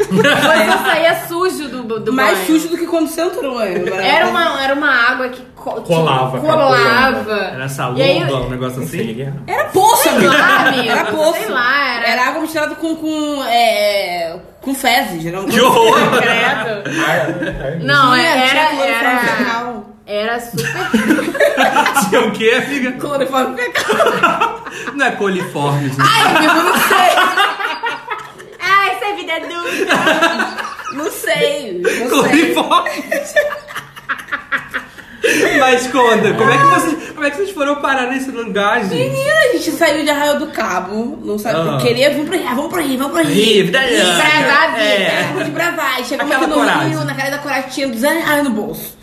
você saía sujo do, do Mais banho. sujo do que quando você entrou, né? Era uma, era uma água que co- tipo, Colava, colava. Era E aí, salomba, um negócio assim? era. Era poço, Sei lá, amigo. Era poço. Sei lá, era- Era água misturada com, com, é, com fezes. Era um Que horror! [laughs] Credo. Ah, é, é. Não, era, era, era super. [laughs] Tinha o quê, amiga? Cloriforme fecal. [laughs] Não é coliformes, né? Ai, amigo, não sei. Ah, essa é vida. Não sei. Não sei. Coliformes. Mas conta, como é, que vocês, como é que vocês foram parar nesse lugar, gente? Menina, a gente saiu de Arraial do Cabo, não sabe, Ah. queria vir pro Rio, ah, vamos pro Rio, vamos pro Rio. Rio, vida louca. Desbravar a vida. É. Vamos de bravar. E Chegamos aqui no coragem. Rio, na cara da coragem, tinha 200 reais no bolso.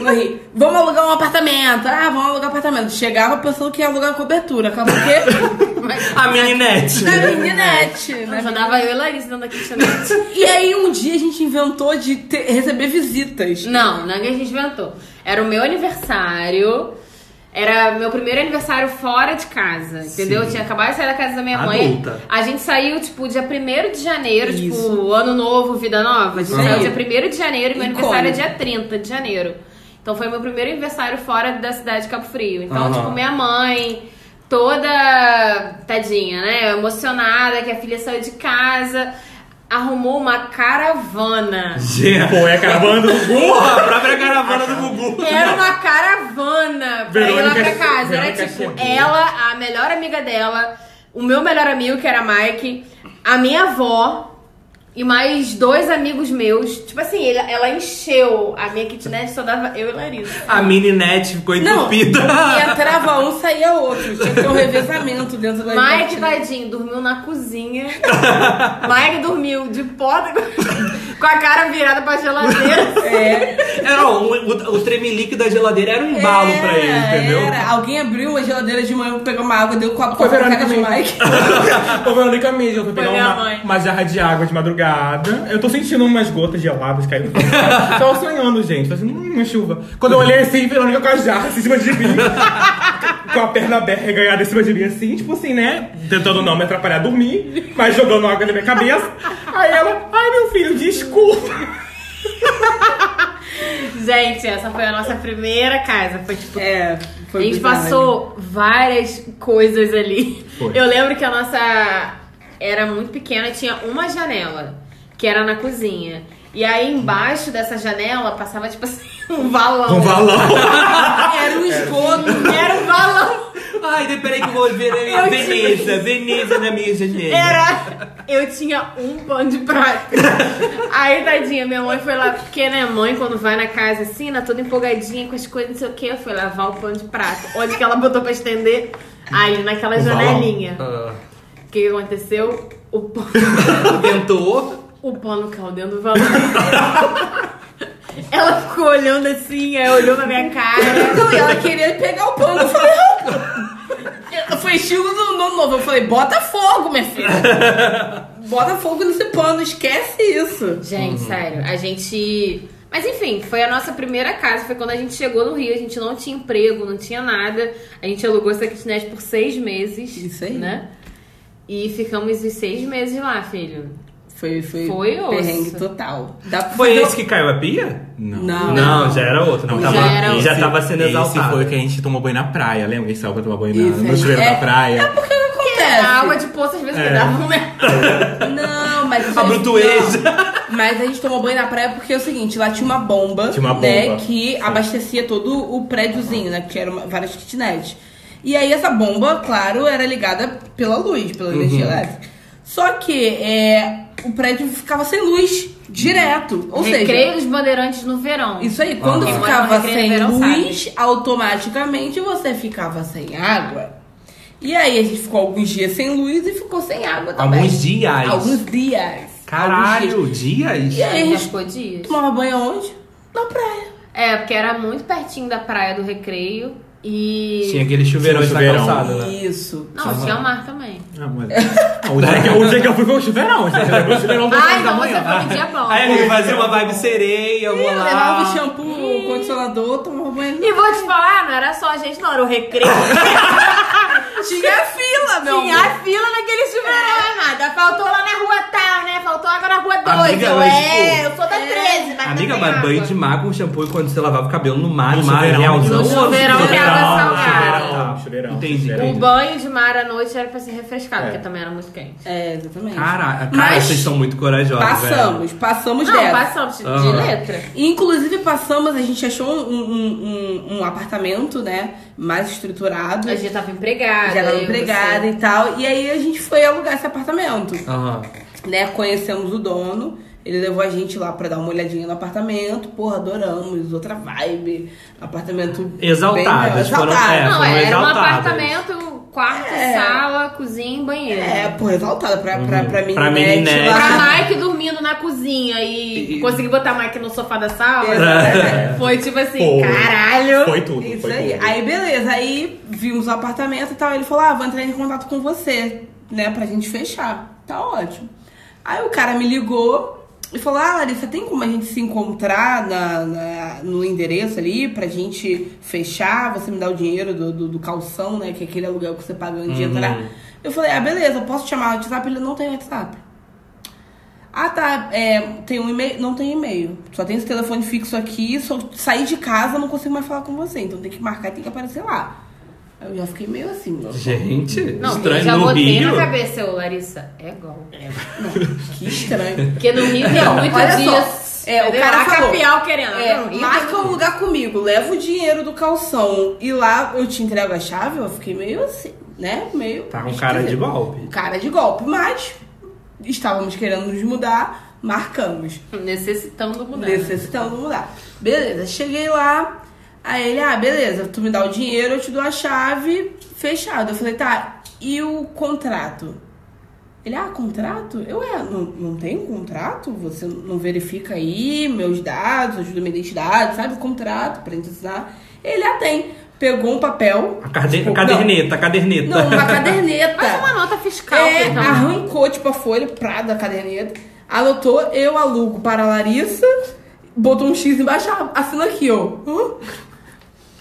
No Rio. Vamos alugar um apartamento. Ah, vamos alugar um apartamento. Chegava pensando que ia alugar cobertura. Acabou o quê? [laughs] A mininete. Na mininete. né? Dava eu e Larissa dentro da kitchenette. E aí um dia a gente inventou de ter- receber visitas. Não, não é que a gente inventou. Era o meu aniversário. Era meu primeiro aniversário fora de casa, entendeu? Sim. Eu tinha acabado de sair da casa da minha mãe. Adulta. A gente saiu, tipo, dia 1 de janeiro, Isso. tipo, ano novo, vida nova. A gente Isso saiu dia 1 de janeiro e meu aniversário é dia 30 de janeiro. Então foi meu primeiro aniversário fora da cidade de Cabo Frio. Então, Aham. tipo, minha mãe, toda tadinha, né? Emocionada que a filha saiu de casa. Arrumou uma caravana. Pô, é a caravana do Gugu. Porra, a própria caravana do Gugu. Era uma caravana pra ir lá Verônica pra casa. Era Verônica tipo, ela, a melhor amiga dela, o meu melhor amigo, que era Mike, a minha avó e mais dois amigos meus. Tipo assim, ele- ela encheu a minha kitnet, só dava eu e Larissa. A mini net ficou Não, entupida. e entrava um, saía outro. Tinha que ter um revezamento dentro da Mike, tadinho, dormiu na cozinha. [laughs] Mike dormiu de porta com a cara virada pra geladeira. É, Era, o, o, o tremelique da geladeira era um embalo pra ele, entendeu? Era. Alguém abriu uma geladeira de manhã pegar uma água, deu com a Foi com a cara de. Mike. [laughs] Ô, Verônica mesmo, eu fui pegar uma, uma jarra de água de madrugada. Eu tô sentindo umas gotas geladas caindo. Tava sonhando, gente. Tô assim, hum, uma chuva. Quando eu olhei assim, Verônica com a jarra assim, em cima de mim. com a perna aberta, reganhada em cima de mim, assim, tipo assim, né? Tentando não me atrapalhar a dormir, mas jogando água na minha cabeça. Aí ela, ai meu filho, desculpa. Gente, essa foi a nossa primeira casa. Foi tipo. É, foi a gente bizarro. passou várias coisas ali. Foi. Eu lembro que a nossa era muito pequena e tinha uma janela, que era na cozinha. E aí embaixo dessa janela passava, tipo assim, [laughs] um valão. Um valão. Era um esgoto. Era um valão. Ai, de- peraí que eu vou ver a Eu Veneza, Veneza na minha janela. Era. Eu tinha um pano de prato. Aí, tadinha, minha mãe foi lá, porque, né, mãe, quando vai na casa assim, né, toda empolgadinha com as coisas, não sei o que, foi lavar o pano de prato. Onde que ela botou pra estender? Ali, naquela O valão. janelinha. Ah, O que aconteceu? O pano, [laughs] tentou. o pano caiu dentro do valão. Ela ficou olhando assim, aí olhou na minha cara. Não, e ela queria pegar o pano. Eu falei, não. Foi estilo do no novo. Eu falei, bota fogo, minha filha. Bota fogo nesse pano, esquece isso. Gente, sério, a gente. Mas enfim, foi a nossa primeira casa. Foi quando a gente chegou no Rio. A gente não tinha emprego, não tinha nada. A gente alugou essa kitnet por seis meses. Isso aí. Né? E ficamos os seis meses lá, filho. Foi, foi, Foi osso. perrengue total. Dá pra Foi esse que caiu a pia? Não. Não, já era outro. Não, Não, tava, já era já tava sendo Esse exaltado. foi o que a gente tomou banho na praia. Lembra que a saiu pra tomar banho na, no é. chuveiro É. da praia? Porque não A acontece. água de poço às vezes É. cuidava, né? [laughs] Não, mas A brutueja. não. Mas a gente tomou banho na praia porque é o seguinte, lá tinha uma bomba, Tinha uma né, bomba. que Sim. abastecia todo o prédiozinho, né, que uma- várias kitnets. E aí essa bomba, claro, era ligada pela luz, pela energia elétrica. Só que é, o prédio ficava sem luz direto, ou Recreio seja, dos bandeirantes no verão. isso aí, quando no ficava Recreio sem Verão luz, automaticamente você ficava sem água. E aí a gente ficou alguns dias sem luz e ficou sem água também. Alguns dias. Alguns dias. Alguns dias. Caralho, dias? E aí a gente ficou dias. tomava banho onde? Na praia. É, porque era muito pertinho da praia do recreio. E. Tinha aquele chuveirão Tinha na chuveirão. calçada, né? Isso. Não, tinha o mar também. Ah, mas... Ah, o, dia que, o dia que eu fui foi o chuveirão, o chuveirão Ah, horas da então você foi no dia bom. Aí ele fazia uma vibe sereia, eu vou Eu levava lá. o shampoo, o condicionador, tomava banho. E vou te falar, não era só a gente, não, era o recreio. [laughs] Tinha fila, meu Tinha amor. fila naquele chuveirão, amada. Faltou lá na rua tal, né? Faltou água na rua 2. Amiga, Eu, mas, é, tipo, eu sou da 13, mas Amiga, não mas água. banho de mar com shampoo quando você lavava o cabelo no mar, No no mar é chuveirão. realzão. No chuveirão de chuveirão? água Chuveirão, salgada. chuveirão. Chuveirão, Entendi. O banho de mar à noite era pra se refrescar, É. porque também era muito quente. É, exatamente. Caraca, cara, Mas vocês são muito corajosos, Passamos, passamos Não, dessa. passamos de, letra. Inclusive passamos, a gente achou um, um, um, um apartamento, né, mais estruturado. A gente tava empregada. já estava eu, empregada e tal. E aí a gente foi alugar esse apartamento. velho. Né? Conhecemos o dono. Ele levou a gente lá pra dar uma olhadinha no apartamento. Porra, adoramos. Outra vibe. Apartamento. Exaltadas, bem- foram- exaltado. é, Não, era um exaltadas. apartamento, quarto, É. sala, cozinha e banheiro. É, porra, exaltada pra, pra, pra mim. Pra Mininete. lá. Pra Mike dormindo na cozinha e, E- conseguir botar Mike no sofá da sala. É. [laughs] Foi tipo assim, Foi. caralho. Foi tudo. Isso foi aí. tudo. Aí, beleza. Aí vimos o apartamento e tal. Ele falou: Ah, vou entrar em contato com você, né? Pra gente fechar. Tá ótimo. Aí o cara me ligou e falou: Ah, Larissa, tem como a gente se encontrar na, na- no endereço ali pra gente fechar? Você me dá o dinheiro do, do, do calção, né? Que é aquele aluguel que você paga antes de Uhum. entrar. Eu falei: Ah, beleza, posso te chamar no WhatsApp? Ele não tem WhatsApp. Ah, tá. É, tem um e-mail? Não tem e-mail. Só tem esse telefone fixo aqui. Só sair de casa, não consigo mais falar com você. Então tem que marcar e tem que aparecer lá. Eu já fiquei meio assim. Gente, Não, eu estranho já no botei Rio. na cabeça, ô Larissa. É golpe. Que estranho. Porque no Rio tem muito Olha só, disso. é, o cara A falou, capial querendo. É, Não, marca um lugar comigo, leva o dinheiro do calção e lá eu te entrego a chave, eu fiquei meio assim, né? Meio. Tá com cara de golpe. Cara de golpe, mas estávamos querendo nos mudar, marcamos. Necessitando mudar. Necessitando mudar. Beleza, cheguei lá, aí ele, ah, beleza, tu me dá o dinheiro, eu te dou a chave, fechado. Eu falei, tá, e o contrato? Ele, ah, contrato? Eu, é, não, não tem contrato? Você não verifica aí meus dados, ajuda minha identidade, sabe? Contrato pra gente assinar. Ele, ah, tem. Pegou um papel. A, cade- tipo, a caderneta, a caderneta. Não, não uma caderneta. Faz uma nota fiscal. É, então. arrancou, tipo, a folha pra da caderneta, anotou, eu alugo para a Larissa, botou um X embaixo, assina aqui, ó. Hã?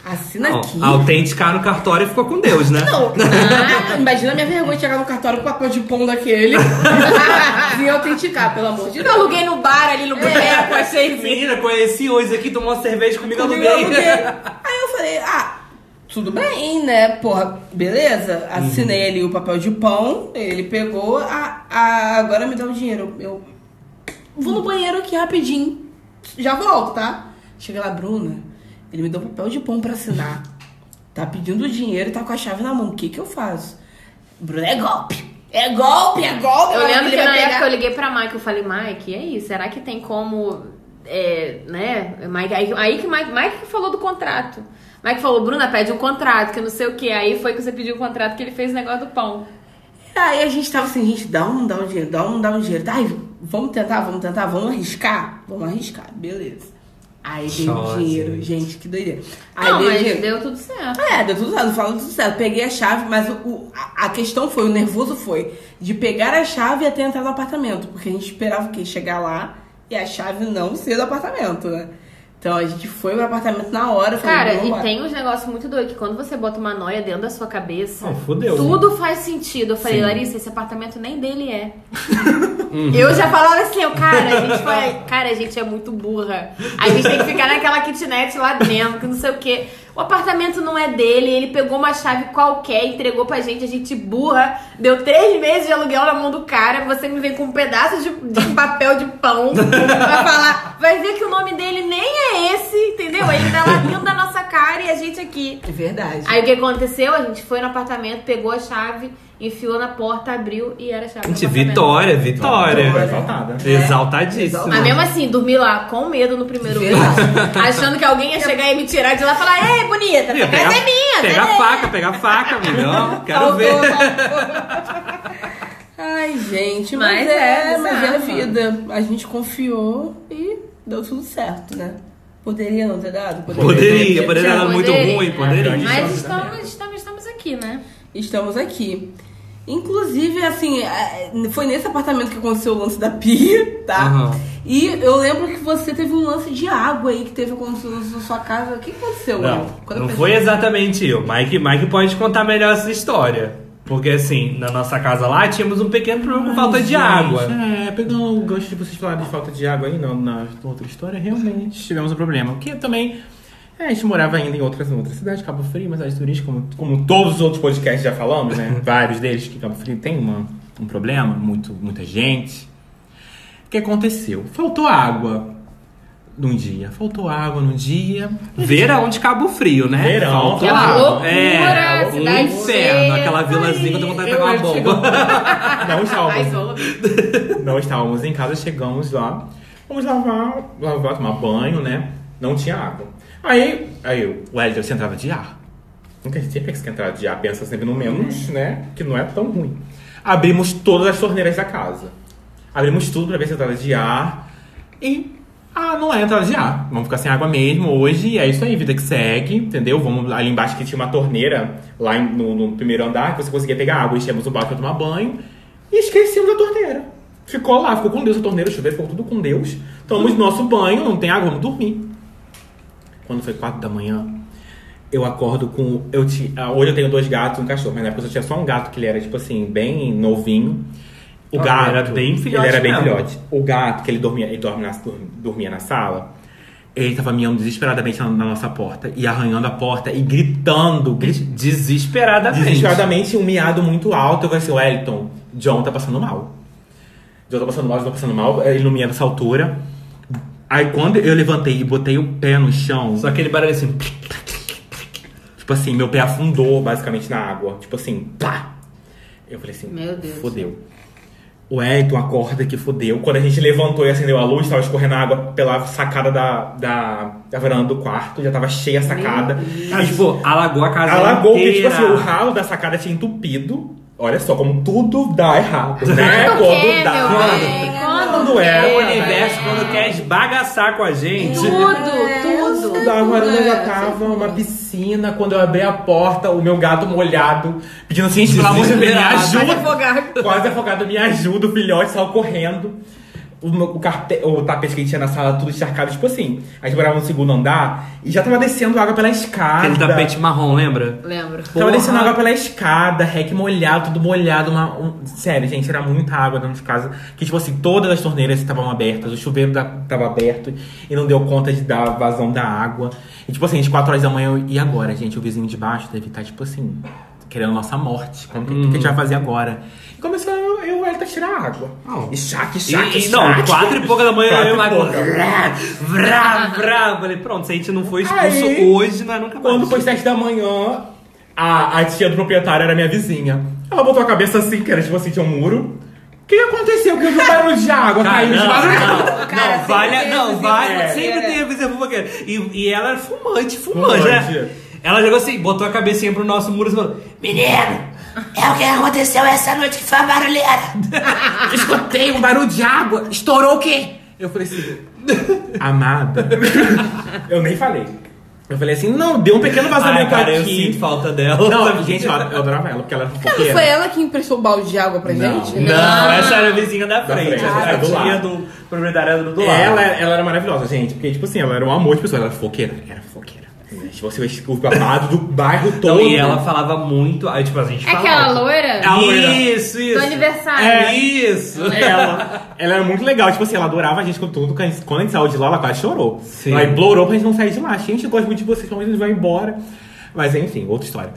Assina Não, aqui? autenticar no cartório e ficou com Deus, né? Não, [laughs] ah, imagina a minha vergonha de chegar no cartório com papel de pão daquele [laughs] e autenticar, pelo amor de Eu Deus. aluguei no bar ali no boteco, [laughs] achei. Menina, conheci hoje aqui, tomou uma cerveja comigo, Comigo eu aluguei. aluguei. Aí eu falei, ah, tudo bem, né? Porra, beleza. Assinei ali o papel de pão, ele pegou, ah, ah, agora me dá o dinheiro. Eu vou no banheiro aqui rapidinho. Já volto, tá? Chega lá, Bruna, ele me deu papel de pão pra assinar. Tá pedindo dinheiro e tá com a chave na mão. O que que eu faço? Bruna, é golpe. É golpe, é golpe. Eu lembro que na pegar- época eu liguei pra Mike, eu falei, Mike, e aí, será que tem como, é, né, Mike, aí, aí que Mike, Mike falou do contrato. Mike falou, Bruna, pede um contrato, que não sei o que. Aí foi que você pediu o contrato que ele fez o negócio do pão. Aí a gente tava assim, gente, dá um, dá um dinheiro, dá um, dá um dinheiro. Tá, vamos tentar, vamos tentar, vamos arriscar? Vamos arriscar, beleza. Aí Só, dinheiro, gente. gente, que doideira. Aí não, dei o mas dinheiro. deu tudo certo. É, deu tudo certo, falo tudo certo. Peguei a chave, mas o, o- a, questão foi, o nervoso foi de pegar a chave e até entrar no apartamento. Porque a gente esperava o quê? Chegar lá e a chave não ser do apartamento, né? Então a gente foi pro apartamento na hora. falei, Cara, e tem uns negócios muito doidos que quando você bota uma noia dentro da sua cabeça, Não, fudeu, tudo faz sentido. Eu falei, Sim. Larissa, esse apartamento nem dele é. [laughs] Eu já falava assim, eu, cara, a gente foi. Cara, a gente é muito burra. A gente tem que ficar naquela kitnet lá dentro, que não sei o quê. O apartamento não é dele, ele pegou uma chave qualquer, entregou pra gente, a gente burra, deu três meses de aluguel na mão do cara, você me vem com um pedaço de, de papel de pão, [laughs] vai falar, vai ver que o nome dele nem é esse, entendeu? Ele tá lá dentro da nossa a gente aqui. É verdade. Aí o que aconteceu? A gente foi no apartamento, pegou a chave, enfiou na porta, abriu e era a chave Gente, vitória, vitória. Foi exaltada. Exaltadíssimo. Mas mesmo assim, dormi lá com medo no primeiro Verdade. achando que alguém ia chegar e me tirar de lá e falar: Ei, bonita, essa casa é minha, Pega a faca, pega a faca, amiga. [laughs] Ó, Quero Faltou, ver. [laughs] Ai, gente, mas, Mas é, é mas é a bizarro. vida. A gente confiou e deu tudo certo, né? Poderia não ter dado? Poderia, poderia dar muito Poderia. ruim, poderia. Mas estamos, estamos, estamos aqui, né? Estamos aqui. Inclusive, assim, é, foi nesse apartamento que aconteceu o lance da pia, tá? Aham. E eu lembro que você teve um lance de água aí que teve acontecido na sua casa. O que aconteceu? Não, não foi exatamente eu. Mike, Mike pode contar melhor essa história. Porque assim, na nossa casa lá tínhamos um pequeno problema com falta de Gente, água. É, pegando o gancho de vocês falarem de falta de água aí, não, na outra história, realmente tivemos um problema. Porque também, é, a gente morava ainda em outras, em outras cidades, Cabo Frio, uma cidade turística, como, como todos os outros podcasts já falamos, né? [laughs] Vários deles que Cabo Frio tem uma, um problema, muito, muita gente. O que aconteceu? Faltou água num dia, faltou água num dia. Verão de Cabo Frio, né? Verão, Faltou aquela água. loucura, é, um cidade inferno. cheia. Aquela vilazinha que eu vontade de pegar uma bomba. Não estávamos, não estávamos em casa, chegamos lá, vamos lavar, lavar, tomar banho, né? Não tinha água. Aí, aí o Hélio se entrava de ar. Nunca sempre que entrava de ar, pensa sempre no menos, né? Que não é tão ruim. Abrimos todas as torneiras da casa. Abrimos tudo pra ver se entrava de ar. E, ah, não é entrada de ar. Vamos ficar sem água mesmo hoje. E é isso aí, vida que segue, entendeu? Vamos ali embaixo que tinha uma torneira lá no, no primeiro andar que você conseguia pegar água. Enchemos o balde pra tomar banho. E esquecemos da torneira. Ficou lá, ficou com Deus a torneira, o chuveiro ficou tudo com Deus. Tomamos nosso banho, não tem água, vamos dormir. Quando foi quatro da manhã, eu acordo com. Eu ti, ah, hoje eu tenho dois gatos e um cachorro, mas na época eu tinha só um gato que ele era, tipo assim, bem novinho. O Ah, gato. ele era bem filhote Ele era bem mesmo. filhote. O gato, que ele dormia, ele dorme na, dormia na sala, Ele tava miando desesperadamente na, na nossa porta e arranhando a porta e gritando, gritando Desesperadamente. desesperadamente, um miado muito alto. Eu falei assim, Wellington, John tá passando mal. John tá passando mal, John tá passando mal. Ele não mia nessa altura. Aí quando eu levantei e botei o pé no chão, Só aquele barulho assim. [laughs] tipo assim, meu pé afundou basicamente na água. Tipo assim, pá! Eu falei assim, Meu Deus. fodeu. O Wellington acorda que fodeu. Quando a gente levantou e acendeu a luz, tava escorrendo água pela sacada da, da, da varanda do quarto. Já tava cheia a sacada. Ah, tipo, alagou a casa Alagou, porque, tipo assim, o ralo da sacada tinha entupido. Olha só, como tudo dá errado, [laughs] né? Quando dá. meu bem, quando Quando é, O universo, quando quer esbagaçar com a gente. Tudo, tudo. Da varanda já tava uma piscina. Quando eu abri a porta, o meu gato molhado, pedindo assim, gente, pelo amor de Deus, me ajuda. Advogado. Quase afogado, me ajuda, o filhote saiu correndo. O, meu- o, carpe- o tapete que tinha na sala, tudo encharcado. Tipo assim, a gente morava no segundo andar e já tava descendo água pela escada. Aquele tapete marrom, lembra? Lembro. Tava Porra. descendo água pela escada, rec molhado, tudo molhado. Uma, um- sério, gente, era muita água dentro de casa. Que, tipo assim, todas as torneiras estavam abertas, o chuveiro da, tava aberto e não deu conta de dar vazão da água. E, tipo assim, às 4 horas da manhã, eu, e agora, gente? O vizinho de baixo deve estar, tipo assim, querendo nossa morte. Como que, que a gente vai fazer agora? E começou eu e o Elton a tirar água. Não. E chaque, E, chaque, e, não, chaque. quatro e pouca da manhã eu e lá pouca. vrá, vrá, vrá. Falei, pronto, se a gente não for expulso Aí, hoje, nós nunca mais. Quando foi sete da manhã, a, a tia do proprietário era minha vizinha. Ela botou a cabeça assim, que era tipo assim, tinha um muro. O que aconteceu? Que eu vi um barulho de água Cara, caindo não, de não, madrugada. Cara, não, vale, sempre não, vale, vizinha sempre teve vizinha fofoqueira. E, e ela era fumante, fumante, Fumante. né? Ela jogou assim, botou a cabecinha pro nosso muro e falou: Menino, é o que aconteceu essa noite que foi a barulheira. [laughs] Escutei um barulho de água. Estourou o quê? Eu falei assim, [laughs] amada. [laughs] eu nem falei. Eu falei assim, não, deu um pequeno Ai, vazamento cara, eu aqui. sinto falta dela. Não, gente, eu, eu adorava ela, porque ela era Não fofoqueira. foi ela que emprestou o balde de água pra Não. gente? Não, essa era a vizinha da Da frente. é, do tia lado. do proprietário era do lado. Ela, ela era maravilhosa, gente. Porque, tipo assim, ela era um amor de pessoa. Ela era fofoqueira. Era fofoqueira. Tipo, você vê o babado do bairro todo. Não, e ela falava muito. Aí, tipo, a gente É falava. aquela loira? A loira. Isso, isso. Do aniversário. É isso. Ela, ela era muito legal, tipo assim, ela adorava a gente com tudo. Quando a gente- Quando a gente saiu de lá, ela quase chorou. Sim. Ela implorou pra gente não sair de lá. Gente, eu gosto muito de vocês, pelo menos a gente vai embora. Mas enfim, outra história.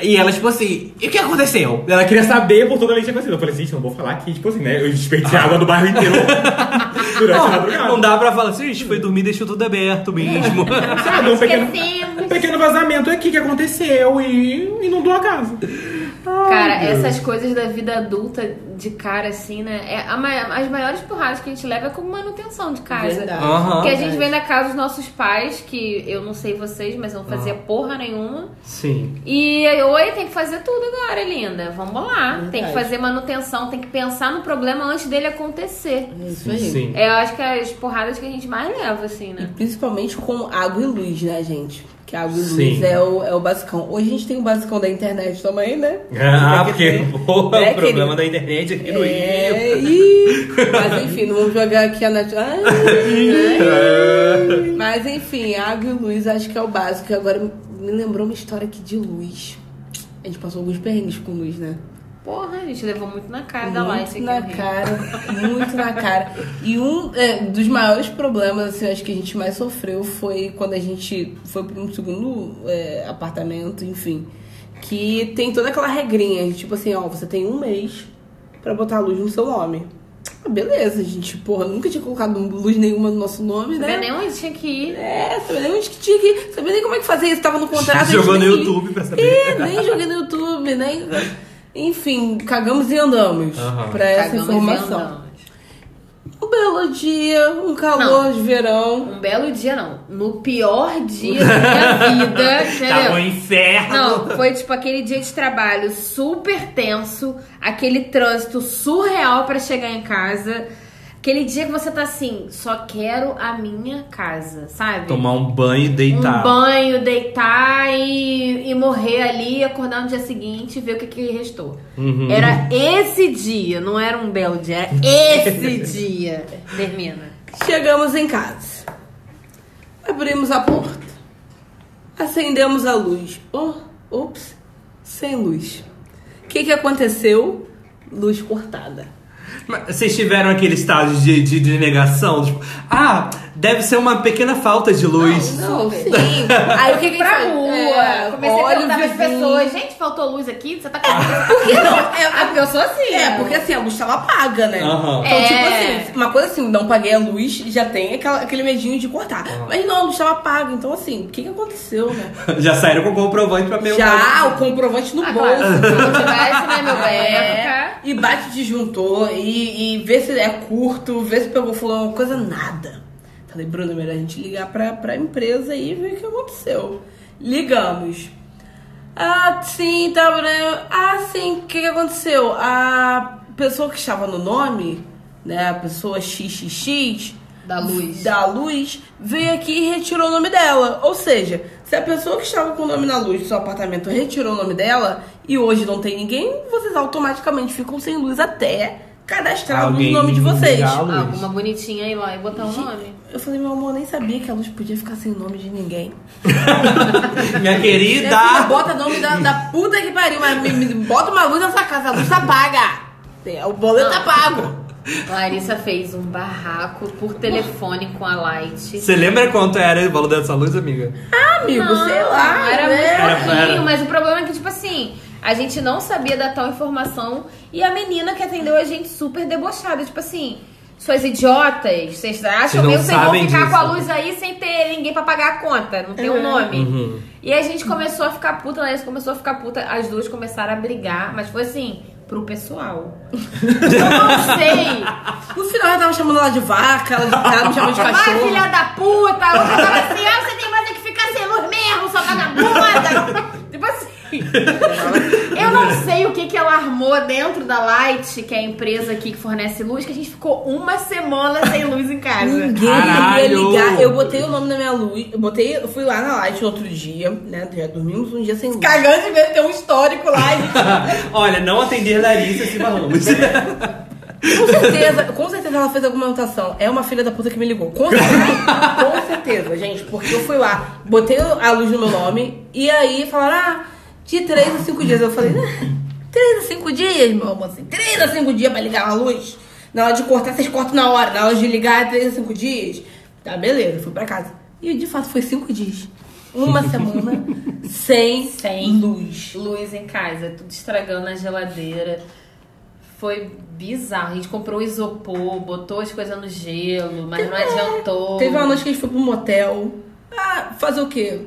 E ela, tipo assim, e o que aconteceu? Ela queria saber por toda a que tinha acontecido. Eu falei, gente, não vou falar aqui, tipo assim, né? Eu desperdicei água do bairro inteiro [laughs] durante a madrugada. Não, não dá pra falar assim, gente foi dormir e deixou tudo aberto mesmo. [laughs] Sabe, um pequeno, Esquecemos. um pequeno vazamento aqui que aconteceu e inundou a casa. Cara, essas coisas da vida adulta de cara, assim, né? É a as maiores porradas que a gente leva é como manutenção de casa. Verdade. Aham. Porque a gente vem da casa dos nossos pais, que eu não sei vocês, mas não fazia porra nenhuma. Sim. E oi, tem que fazer tudo agora, linda. Vamos lá. Tem que Verdade. fazer manutenção, tem que pensar no problema antes dele acontecer. Isso aí. Sim. É, eu acho que é as porradas que a gente mais leva, assim, né? Principalmente com água e luz, né, gente? Que água e luz é o, é o basicão. Hoje a gente tem o basicão da internet também, né? Ah, [laughs] porque ter. É, o problema querido? da internet aqui no Rio. É, mas enfim, não vamos jogar aqui a net. Ai, ai. Mas enfim, água e luz acho que é o básico. E Agora me lembrou uma história aqui de luz. A gente passou alguns perrengues com luz, né? Porra, a gente levou muito na cara da muito Lice aqui na cara, muito na cara. E um é, dos maiores problemas, assim, acho que a gente mais sofreu foi quando a gente foi para um segundo é, apartamento, enfim. Que tem toda aquela regrinha, tipo assim, ó, você tem um mês pra botar luz no seu nome. Ah, beleza, a gente, porra, nunca tinha colocado luz nenhuma no nosso nome, Sabia né? nem onde tinha que ir. É, sabia nem onde que tinha que ir, sabia nem como é que fazia isso, tava no contrato. a Jogou no nem- YouTube pra saber. É, nem joguei no YouTube, nem. Enfim, cagamos e andamos Aham. pra essa Cagamos e informação. Um belo dia, um calor de verão. Um belo dia, não. No pior dia da minha vida, Tava [laughs] um entendeu? inferno. Não, foi tipo aquele dia de trabalho super tenso, aquele trânsito surreal pra chegar em casa. Aquele dia que você tá assim, só quero a minha casa, sabe? Tomar um banho e um deitar. banho, deitar e, e morrer ali, acordar no dia seguinte e ver o que, que restou. Uhum. Era esse dia, não era um belo dia, era esse [laughs] dia. Termina. Chegamos em casa. Abrimos a porta. Acendemos a luz. Oh, ops, sem luz. O que, que aconteceu? Luz cortada. Vocês tiveram aquele estado de, de, de negação? Tipo, ah, Deve ser uma pequena falta de luz. Não, sim. Aí o que que pra rua. É, Comecei a olha o perguntar pras pessoas, gente, faltou luz aqui? Você tá com? Por que não? É, [laughs] Ah, porque eu sou assim. É, né? porque assim, a luz tava paga, né? Aham. Então, É. tipo assim, uma coisa assim, não paguei a luz, já tem aquela- aquele medinho de cortar. Mas não, a luz tava paga. Então, assim, o que que aconteceu, né? [laughs] Já saíram com o comprovante pra perguntar. Já, o comprovante no Ah, bolso. claro. Se não tivesse, né, meu [laughs] bem? Ia É, e bate disjuntor, e, e vê se é curto, vê se pegou fulano, coisa nada. Falei, Bruno, é melhor a gente ligar pra, pra empresa e ver o que aconteceu. Ligamos. Ah, sim, tá. né? Ah, sim, o que, que aconteceu? A pessoa que estava no nome, né, a pessoa XXX, Da luz. da luz, veio aqui e retirou o nome dela. Ou seja, se a pessoa que estava com o nome na luz do seu apartamento retirou o nome dela e hoje não tem ninguém, vocês automaticamente ficam sem luz até cadastrar Alguém o nome de vocês. Alguma bonitinha ir lá e botar o nome. Eu falei, meu amor, nem sabia que a luz podia ficar sem nome de ninguém. Minha [laughs] Minha querida! bota nome da, da puta que pariu, mas me, me- bota uma luz nessa casa, a luz tá paga. Tem- O boleto tá pago. Larissa fez um barraco por telefone com a Light. Você lembra quanto era o valor dessa luz, amiga? Ah, amigo, Não, sei lá. Era né? muito pouquinho, Era- era. mas o problema é que, tipo assim, a gente não sabia da tal informação e a menina que atendeu a gente super debochada. Tipo assim, suas idiotas, vocês acham que vocês vão ficar com a disso. luz aí sem ter ninguém pra pagar a conta? Não tem um nome. Uhum. E a gente começou a ficar puta, a Larissa começou a ficar puta, as duas começaram a brigar, mas foi assim, pro pessoal. [laughs] Eu não sei. No final ela tava chamando ela de vaca, ela, ela me chamou de Vai, cachorro. filha da puta! A outra tava assim, ah, você tem mais é que ficar sem luz mesmo, sua vagabunda! tipo assim. [laughs] Eu não sei o que, que ela armou dentro da Light, que é a empresa aqui que fornece luz, que a gente ficou uma semana sem luz em casa. Ninguém Caralho! ia ligar. Eu botei o nome na minha luz. Eu botei, eu fui lá na Light no outro dia, né? Já dormimos um dia sem luz. Cagando de medo de ter um histórico lá. e- [laughs] Olha, não atender Larissa se vamos. Com certeza, com certeza ela fez alguma anotação. É uma filha da puta que me ligou. Com certeza. com certeza, gente. Porque eu fui lá, botei a luz no meu nome, e aí falaram, ah, de 3 a 5 dias. Eu falei, ah, 3 a 5 dias, meu amor, assim, 3 a 5 dias pra ligar a luz. Na hora de cortar, vocês cortam na hora. Na hora de ligar, é 3 a 5 dias. Tá, beleza, fui pra casa. E de fato foi 5 dias. Uma [laughs] semana sem, Sem. luz. Luz em casa, tudo estragando na geladeira. Foi bizarro. A gente comprou isopor, botou as coisas no gelo, mas não adiantou. Teve uma noite que a gente foi pro motel. Ah, fazer o quê?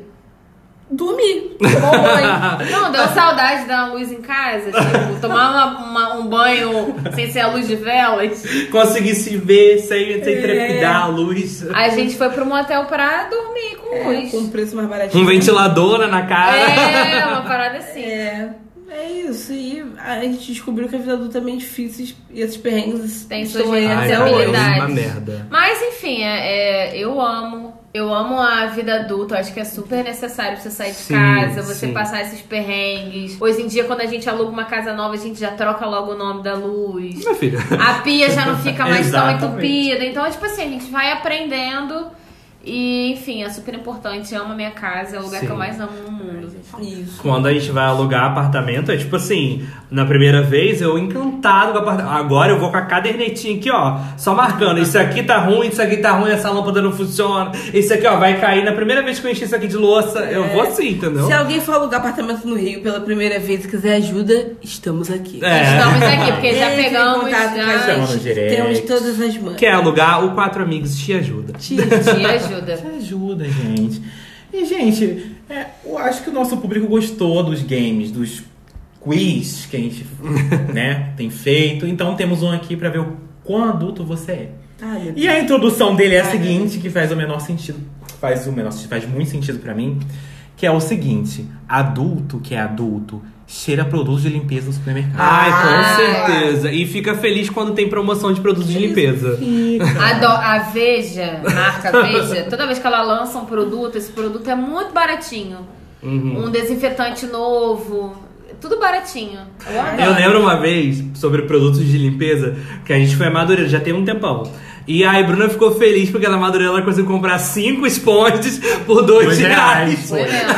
Dormir. Tomar um banho. [laughs] Não, deu saudade de dar uma luz em casa, tipo, tomar uma- uma- um banho sem ser a luz de velas. Conseguir se ver sem, É. sem trepidar a luz. A gente foi pro motel pra dormir com É, luz. com um preço mais baratinho. Um ventilador na cara. É, uma [laughs] parada assim. É, é isso. E a gente descobriu que a vida adulta é meio difícil e esses perrengues Tem estão suas aí até hoje. é uma habilidades. merda. Mas enfim, é, é, eu amo. Eu amo a vida adulta, eu acho que é super necessário você sair de Sim, casa, você sim. passar esses perrengues. Hoje em dia, quando a gente aluga uma casa nova, a gente já troca logo o nome da luz. Minha filha. A pia já não fica mais tão [laughs] entupida. Então, tipo assim, a gente vai aprendendo. E, enfim, é super importante. Eu amo a minha casa, é o lugar Sim. que eu mais amo no mundo. Isso. Quando a gente vai alugar apartamento, é tipo assim, na primeira vez eu encantado com o apartamento. Agora eu vou com a cadernetinha aqui, ó, só marcando. Isso aqui tá ruim, isso aqui tá ruim, essa lâmpada não funciona. Isso aqui, ó, vai cair. Na primeira vez que eu enchi isso aqui de louça, eu vou assim, entendeu? Se alguém for alugar apartamento no Rio pela primeira vez e quiser ajuda, estamos aqui. É. Estamos aqui, porque já pegamos. Já. Temos todas as mãos. Quer alugar? O Quatro Amigos te ajuda. te ajuda. Ajuda, gente. E, gente, é, eu acho que o nosso público gostou dos games, dos quiz que a gente [laughs] né, tem feito. Então temos um aqui pra ver o quão adulto você é. Ai, E a introdução dele é a Ai, seguinte, que faz o menor sentido. Faz o menor faz muito sentido pra mim. Que é o seguinte: adulto que é adulto cheira produtos de limpeza no supermercado. Ai, com Ah. certeza. E fica feliz quando tem promoção de produtos de limpeza. A, [laughs] do- a Veja, marca Veja, toda vez que ela lança um produto, esse produto é muito baratinho. Uhum. Um desinfetante novo, tudo baratinho. Eu adoro. Eu lembro uma vez sobre produtos de limpeza que a gente foi a Madureira, já tem um tempão. E aí Bruna ficou feliz porque na Madureira ela conseguiu comprar cinco esponjas por dois Dois reais. reais. Foi mesmo.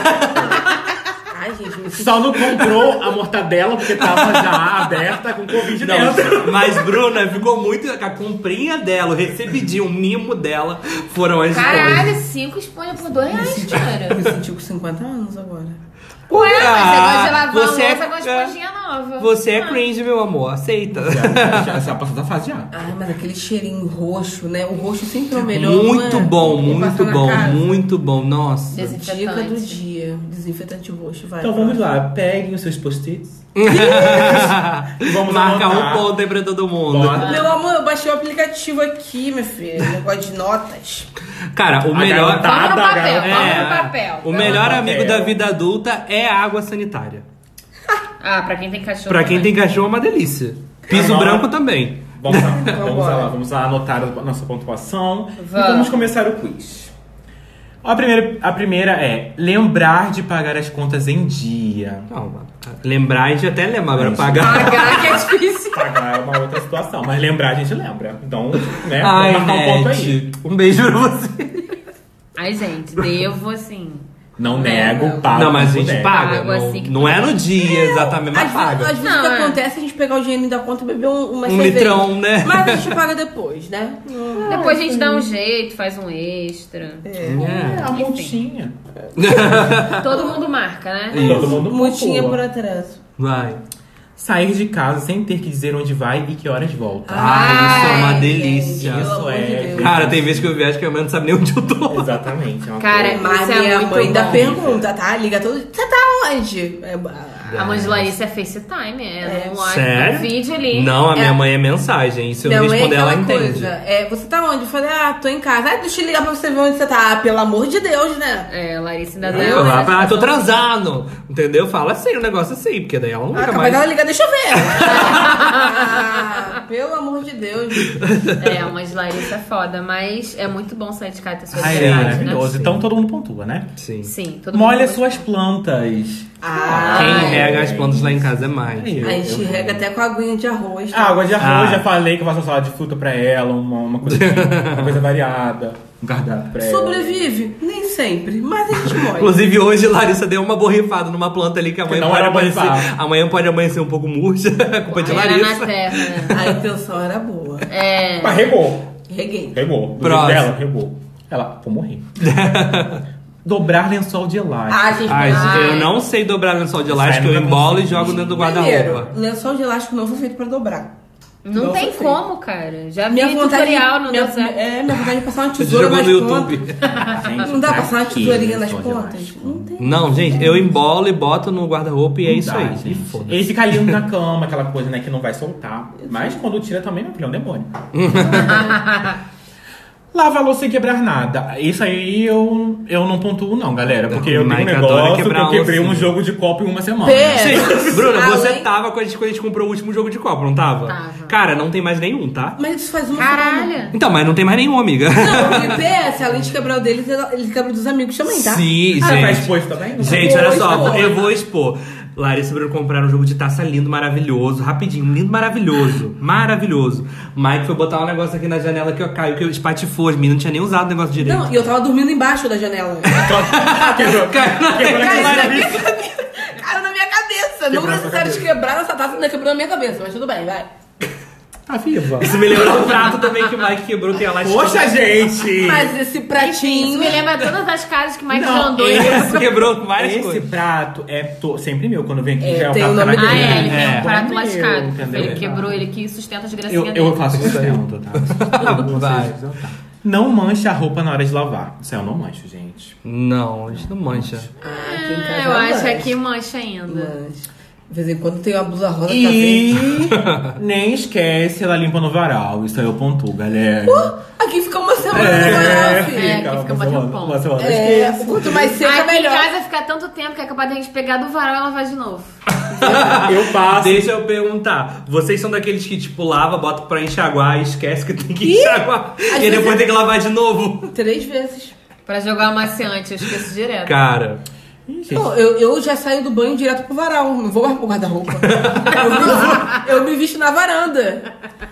Ai, gente, me senti... Só não comprou a mortadela porque tava já aberta com Covid dentro. Não, mas Bruna ficou muito. A comprinha dela, o recebidinho, o mimo dela foram as Caralho, cinco esponjas por dois reais, cara. Eu me senti com 50 anos agora. Ué, mas você gosta de lavar você é- a esponjinha nova. Você é Ah. cringe, meu amor. Aceita. Já, já, já [laughs] passou da fase já. Ai, mas aquele cheirinho roxo, né? O roxo sempre é o melhor. Muito não é? bom, muito bom, casa. muito bom. Nossa. Dica do dia. Desinfetante roxo, vai. Então vamos lá, peguem os seus post-its. Vamos Marcar anotar. um ponto aí pra todo mundo. Bora. Meu amor, eu baixei o aplicativo aqui, meu filho. Negócio de notas. Cara, o A melhor. garotada- Vamos no papel, vamos É, no papel. o Vamos melhor no amigo papel. da vida adulta é a água sanitária. Ah, pra quem tem cachorro. Pra quem também. tem cachorro é uma delícia. Piso branco também. Vamos lá, [laughs] vamos lá, vamos lá anotar a nossa pontuação e Vamos. vamos começar o quiz. A primeira, a primeira é lembrar de pagar as contas em dia. Não, lembrar a gente até lembra, agora pagar. Pagar que é difícil. [laughs] Pagar é uma outra situação, mas lembrar a gente lembra. Então, né, Ai, vamos marcar um ponto aí. Um beijo pra você. Ai, gente, devo assim. Não nego, pago. não, mas a gente puder. paga. Pago não, assim que não é no dia exatamente, mas Às, paga. vezes- às vezes Não, o que é. acontece é a gente pegar o dinheiro da conta e beber um, uma Um cerveja. litrão, né? Mas a gente paga depois, né? Depois a gente dá um jeito, faz um extra. É, a Enfim. multinha. Todo mundo marca, né? Todo mundo Mutinha pontua. por atraso. Vai. Sair de casa sem ter que dizer onde vai e que horas volta. Ai, isso é uma delícia. gente, Isso é. de. Cara, tem vezes que eu viajo que a minha mãe não sabe nem onde eu tô. Exatamente. é uma Cara, coisa- Mas é minha muito mãe ainda pergunta, tá? Liga todo Você tá onde? É, A mãe de Larissa é FaceTime, é, É. no Sério? no vídeo ali. Não, a minha É. mãe é mensagem. Se eu não mãe é responder, ela entende. É, você tá onde? Eu falei, ah, tô em casa. Ah, deixa eu ligar pra você ver onde você tá. Ah, pelo amor de Deus, né? É, Larissa ainda Eu, dá. ah, tô transando. Entendeu? Fala assim o negócio assim, porque daí ela não Ah, liga mais. dela ligar, deixa eu ver. [laughs] ah, pelo amor de Deus. É, a mãe de Larissa é foda, mas é muito bom sair de casa e ter suas Ai, é liberdades, maravilhoso. né? Então todo mundo pontua, né? Sim. Sim, todo Molha mundo suas plantas. Ah, Quem Ai. rega as plantas lá em casa é mais. Eu- a gente eu- rega até com aguinha de arroz. tá? Ah, água de arroz, Ah. já falei que eu faço uma salada de fruta pra ela, uma, uma, coisa, [laughs] uma coisa variada, um cardápio pra ela. Sobrevive? Nem sempre, mas a gente molha. Inclusive, hoje Larissa deu uma borrifada numa planta ali que a Que mãe não pode era amanhecer. borrifar. Amanhã pode amanhecer um pouco murcha, [laughs] a culpa é de Era na Larissa. terra, né? [laughs] A intenção era boa. É. Mas regou. Reguei. Regou. Do Próximo. dela, regou. Ela, vou morrer. Dobrar lençol de elástico. Ah, gente, Ai, eu não sei dobrar lençol de elástico, eu nunca embolo e jogo dentro do Primeiro, guarda-roupa. lençol de elástico não foi feito pra dobrar. Não, Não tem foi como, cara. Já vi Minha vontade, tutorial, não minha, deu certo. é, minha vontade de passar uma Você tesoura jogou nas no YouTube. pontas. [laughs] Gente, Não dá pra passar uma tesourinha nas lençol de pontas? elástico? Não tem. Não, gente, eu embolo e boto no guarda-roupa e é Não isso dá, aí. gente. E foda-se. Ele fica ali na cama, aquela coisa, né, que não vai soltar. Mas quando tira também, meu filho, é um demônio. [laughs] Lava a louça sem quebrar nada. Isso aí eu, eu não pontuo, não, galera. Porque eu tenho um adora negócio que quebrar eu quebrei um loucinha. jogo de copo em uma semana. Gente, [laughs] Bruna, você tava quando a, gente, quando a gente comprou o último jogo de copo, não tava? Tava. Cara, não tem mais nenhum, tá? Mas isso faz uma semana. Caralho. Então, mas não tem mais nenhum, amiga. Não, [laughs] e PS, além de quebrar o deles, eles quebram dos amigos também, tá? Sim, Ah, gente. expor também? Não Gente, olha só, eu vou expor. Larissa Bruno compraram um jogo de taça lindo, maravilhoso, rapidinho, lindo, maravilhoso, maravilhoso. Mike foi botar um negócio aqui na janela que eu caio, que eu espatifou, as meninas não tinham nem usado o negócio direito. Não, e eu tava dormindo embaixo da janela. [laughs] [laughs] Quebrou. Caiu- Quebrou na Caiu na minha cabeça. Cara, na minha cabeça. Não Quebrou na necessário de cabeça. quebrar essa taça, ainda quebrou na minha cabeça, mas tudo bem, vai. Tá viva. Isso me lembrou o prato também que o Mike quebrou, tem a lá Poxa, gente! Mas esse Isso pratinho. me lembra todas as casas que Mike Não, já andou. [laughs] Esse quebrou com várias Esse coisas. prato é to- sempre meu. Quando vem aqui, É, já é o tem prato o nome na Ah, dele. é, ele tem É. um prato lascado. entendeu? Ele quebrou ele que sustenta as Eu, gracinhas eu dele. faço sustento, tá? [laughs] Vai. Vocês, tá. Não manche a roupa na hora de lavar. Isso aí eu não mancho, gente. Não, a gente não mancha. Ah, eu acho mancha. que aqui mancha ainda. Mas, de vez em quando tem uma blusa rosa tá E verde. [laughs] nem esquece, ela limpa no varal. Isso aí eu pontuo, galera. Aqui fica uma semana no É, varal, filho. É, aqui fica uma um semana, tempão. uma semana. É, Esquece. quanto mais seca, Aqui em melhor. casa fica tanto tempo que é capaz de a gente pegar do varal e lavar de novo. [laughs] Eu passo. Deixa eu perguntar. Vocês são daqueles que, tipo, lava, bota pra enxaguar e esquece que tem que enxaguar. E depois é- tem que lavar de novo. Três vezes. Pra jogar o maciante, eu esqueço direto. Cara. Não, eu, eu já saio do banho direto pro varal. Não vou mais pro guarda-roupa. [laughs] eu, me- eu me visto na varanda.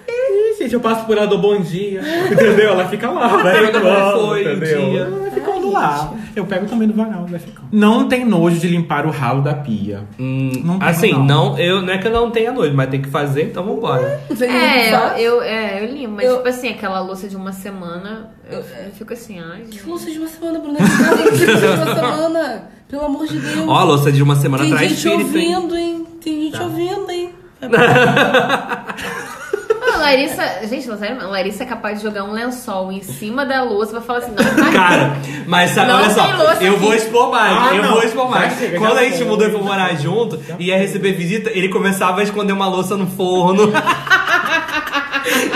Ih, gente, eu passo por ela do bom dia. [laughs] Entendeu? Ela fica lá, vai Pergunta como foi o entendeu? dia. Ela fica lá. Eu pego também do varal, vai ficar. Não tem nojo de limpar o ralo da pia. Hum, Não tem, assim, não. não. eu, não é que eu não tenha noite, mas tem que fazer, então vambora. Eu É, eu, é, eu limo, mas Eu- tipo assim, aquela louça de uma semana, eu, eu fico assim, ai, gente. Que louça de uma semana, Bruna? Que louça de uma semana? Pelo amor de Deus. Ó, a louça de uma semana Tem traz gente espírito, hein? ouvindo, hein? Tem gente ouvindo, hein? [laughs] Larissa, gente, não, Larissa é capaz de jogar um lençol em cima da louça pra falar assim, não vai. Cara, mas sabe, Não olha só, tem louça eu aqui. vou expor mais, Ah, eu não. vou expor mais. Chega, Quando a gente mudou e foi morar junto e ia receber visita, ele começava a esconder uma louça no forno. [laughs]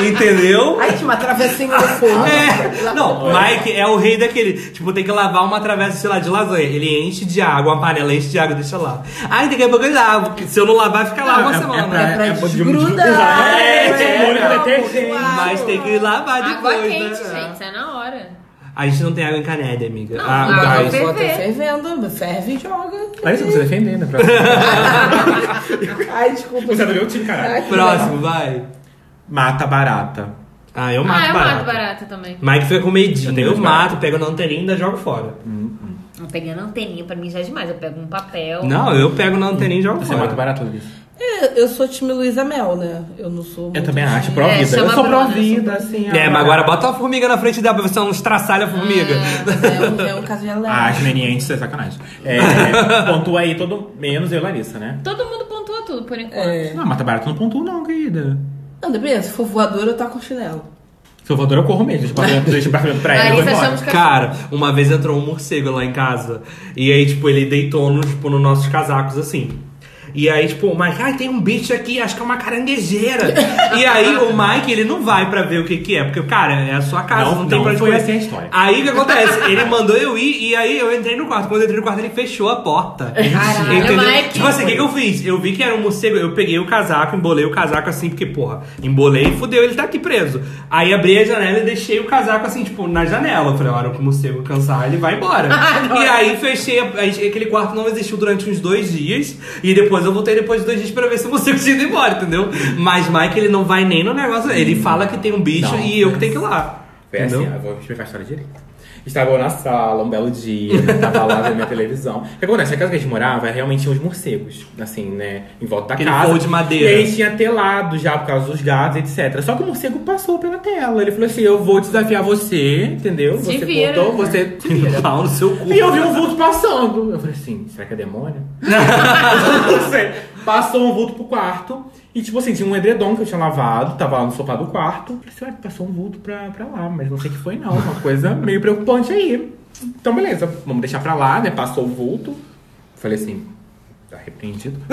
Entendeu? Ai, tinha uma travessinha no forno. É, não, Mike é o rei daquele. Tipo, tem que lavar uma travessa, sei lá, de lasanha. Ele enche de água, uma panela enche de água e deixa lá. Ai, daqui a pouco eu lavo. porque Se eu não lavar, fica lá uma semana. pra- é pra de- desgrudar. É, É, é. Mas tem que lavar Água depois, quente, né? gente, é na hora. A gente não tem água em Caneda, amiga. Não, ah, água gás. ferver. Bota fervendo, ferve e joga. Larissa, você defender, né? Pra... Ai, desculpa. Você é do meu time, caralho. Próximo, vai. Mata barata. Ah, eu mato ah, eu barata. mato barata também. Mike fica com medinho. Eu Eu, mato, pego na anteninha e ainda jogo fora. Não pegando anteninha pra mim já é demais. Eu pego um papel. Não, eu pego na anteninha e jogo Você fora. mata barata, Larissa? É, eu sou time Luísa Mel, né? Eu não sou. Eu também acho, É, pró-vida. eu chama sou Bruna, pró-vida, assim. É, a mas agora barata. bota uma formiga na frente dela pra ver se ela não estraçalha a formiga. É um, é um caso de Ah, alerta. as menientes, é sacanagem. É, [laughs] pontua aí todo, menos eu e Larissa, né? Todo mundo pontua tudo por enquanto. É. Não, mata barata não pontua não, querida. Não, depende. Se for voador, eu taco com chinelo. Se eu voador, eu corro mesmo. Deixa o apartamento- deixa o apartamento pra ela, eu vou embora. chama de Cara, uma vez entrou um morcego lá em casa. E aí, tipo, ele deitou no, tipo, nos nossos casacos, assim. E aí, tipo, o Mike, ai, tem um bicho aqui, acho que é uma caranguejeira. e aí, o Mike, ele não vai pra ver o que que é. Porque, cara, é a sua casa, não, Não- tem não pra onde foi assim a história. Aí, o que acontece? Ele mandou eu ir, e aí eu entrei no quarto. Quando eu entrei no quarto, ele fechou a porta. Caralho, Entendeu? Mike. Tipo assim, o que, que eu fiz? Eu vi que era um morcego, eu peguei o casaco, embolei o casaco assim, porque, porra, embolei e fudeu, ele tá aqui preso. Aí abri a janela e deixei o casaco assim, tipo, na janela. Eu falei, a hora que o morcego cansar, ele vai embora. [laughs] e aí fechei, a- aquele quarto não existiu durante uns dois dias. E depois eu voltei depois de dois dias pra ver se morcego tinha ido embora, entendeu? Mas Mike, ele não vai nem no negócio, ele fala que tem um bicho Não, e eu que tenho que ir lá. Foi Entendeu? assim, eu vou explicar a história direito. Estava eu na sala, um belo dia, tava lá vendo minha televisão. O que acontece? A casa que a gente morava realmente tinha uns morcegos, assim, né? Em volta da Aquele casa. forro de madeira. E aí tinha telado já por causa dos gatos, etc. Só que o morcego passou pela tela. Ele falou assim: Eu vou desafiar você, entendeu? Se você vira. botou, você [laughs] se vira. Pau no seu cu. E eu vi um vulto passando. Eu falei assim, será que é demônio? [laughs] [laughs] não sei. Passou um vulto pro quarto. E tipo assim, tinha um edredom que eu tinha lavado, tava lá no sofá do quarto. Eu falei assim, passou um vulto pra, pra lá, mas não sei o que foi não. Uma coisa meio preocupante aí. Então beleza, vamos deixar pra lá, né? Passou o vulto. Falei assim, tá repreendido. [laughs]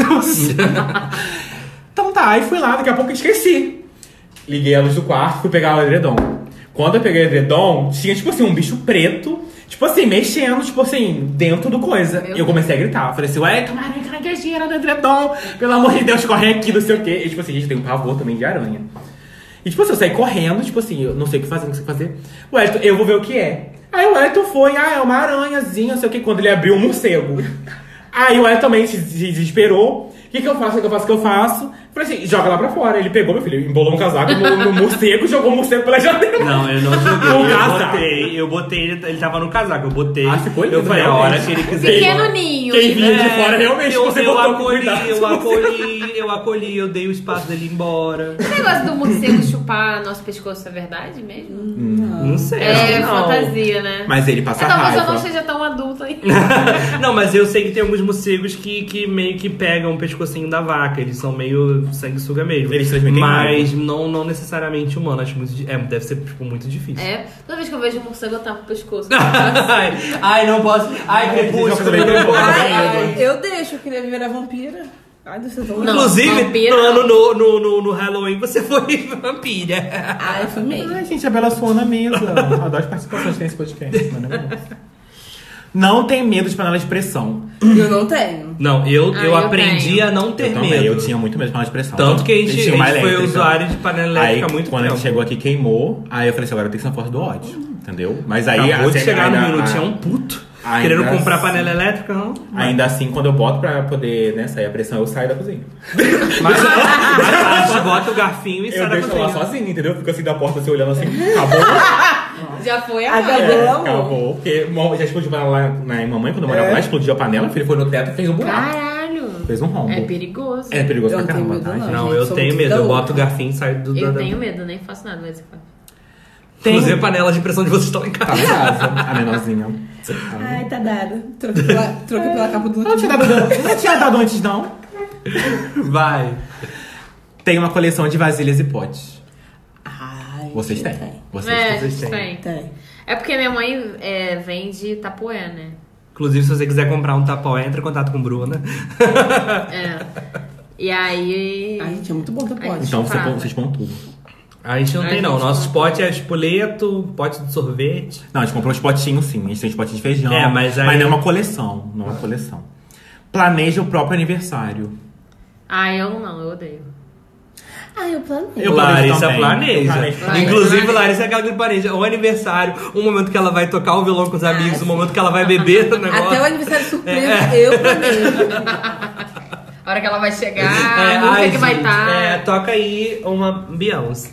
então tá, aí fui lá, daqui a pouco eu esqueci. Liguei a luz do quarto, fui pegar o edredom. Quando eu peguei o edredom, tinha, tipo assim, um bicho preto, tipo assim, mexendo, tipo assim, dentro do coisa. Meu E eu comecei a gritar. Falei assim, ué, camarão, caranguejeira no edredom. Pelo amor de Deus, corre aqui, não sei o quê. E, tipo assim, gente, tem um pavor também de aranha. E, tipo assim, eu saí correndo, tipo assim, eu não sei o que fazer, não sei o que fazer. O Elton, eu vou ver o que é. Aí o Elton foi, ah, é uma aranhazinha, não sei o que, quando ele abriu um morcego. Aí o Elton também se se desesperou. O que, que eu faço? O que eu faço? O que eu faço? Falei assim, joga lá pra fora. Ele pegou, meu filho, embolou um casaco no, no morcego, [laughs] jogou o morcego pela janela. Não, eu não joguei. [laughs] Eu casaco. botei, eu botei, ele, ele tava no casaco, eu botei. Ah, ficou lindo, Eu falei, a hora realmente. que ele quiser. Pequeno ninho. Quem vinha de É, fora, realmente, eu, você eu botou com acolhi, cuidado. eu acolhi, eu acolhi, eu dei o espaço dele ir embora. [laughs] Esse negócio do morcego chupar nosso pescoço é verdade mesmo? Não sei. É não. fantasia, né? Mas ele passa É, talvez eu raiva. não seja tão adulto ainda. Não, mas eu sei que tem alguns morcegos que, que meio que pegam o pescocinho da vaca. Eles são meio sanguessuga mesmo. Eles transmitem Mas não, não necessariamente humano. Acho muito, é, deve ser tipo, muito difícil. É, toda vez que eu vejo um morcego, eu tapo o pescoço. [laughs] ai, ai, não posso. Ai, crepúsculo. Eu deixo, eu queria virar vampira. Ai, Não. Inclusive, vampira no, ano- não. no, no, no, no Halloween você foi [laughs] vampira. Ai, foi mesmo. Ai, gente, a Bela suou na mesa. Adoro as participações nesse podcast, mano. é bom. Não tem medo de panela de pressão. Eu não tenho. Não, eu, Ah, eu eu aprendi tenho. a não ter eu também, medo. eu tinha muito medo de panela de pressão. Tanto que a gente, a gente foi usuário de panela Aí, elétrica há muito quando a tempo. gente chegou aqui, queimou. Aí eu falei assim, agora tem que ser na força do ódio. Entendeu? Mas aí... Acabou de assim, chegar no ainda- não tinha um puto ainda querendo comprar assim- panela elétrica, não. Ainda assim, quando eu boto pra poder né, sair a pressão, eu saio da cozinha. Mas, [laughs] mas a gente bota o garfinho e sai Eu da deixo lá cozinha. sozinho, entendeu? Fico assim da porta, assim, olhando assim, acabou. Já foi a Acabou. mãe. É, acabou. Porque bom, já explodiu panela lá na mamãe, quando eu morava É. lá, explodiu a panela, o filho foi no teto e fez um buraco. Caralho. Fez um rombo. É perigoso. É perigoso Eu pra não tenho caramba, medo, tá, não. gente? Não, gente, eu sou tenho muito medo. Eu boto o garfinho e saio do. Eu da- tenho medo, nem faço nada, mas eu faço. Inclusive, a panela de pressão de vocês estão em Tá casa. em casa, [laughs] a menorzinha. Ai, tá dada. Troquei pela, troquei pela capa do Não tinha dado, não tinha dado antes, não. Vai. Tem uma coleção de vasilhas e potes. Ai, Vocês têm. Tem. Vocês É, têm. vocês têm. tem. Tem. É porque minha mãe é, vende tapoé, né? Inclusive, se você quiser comprar um tapaué, entre em contato com o Bruna. [laughs] É. E aí. Ai, gente, é muito bom pote. Então você vocês põem tudo. A gente não A tem, não. gente Nossos não. potes é espoleto, pote de sorvete. Não, a gente comprou uns potinhos sim. A gente tem uns potinhos de feijão. É, mas aí- não é uma coleção. Não é uma coleção. Planeja o próprio aniversário. Ah, eu não, eu odeio. Ai, eu planejei. Eu planejo Larissa também. planeja. Planejo. Vai, Inclusive, planeja. Larissa é aquela que planeja o aniversário, o momento que ela vai tocar o violão com os amigos, o momento que ela vai beber negócio. Até o aniversário surpresa, eu planejo. A hora que ela vai chegar, É, a música ai, que vai gente, estar. é, toca aí uma Beyoncé.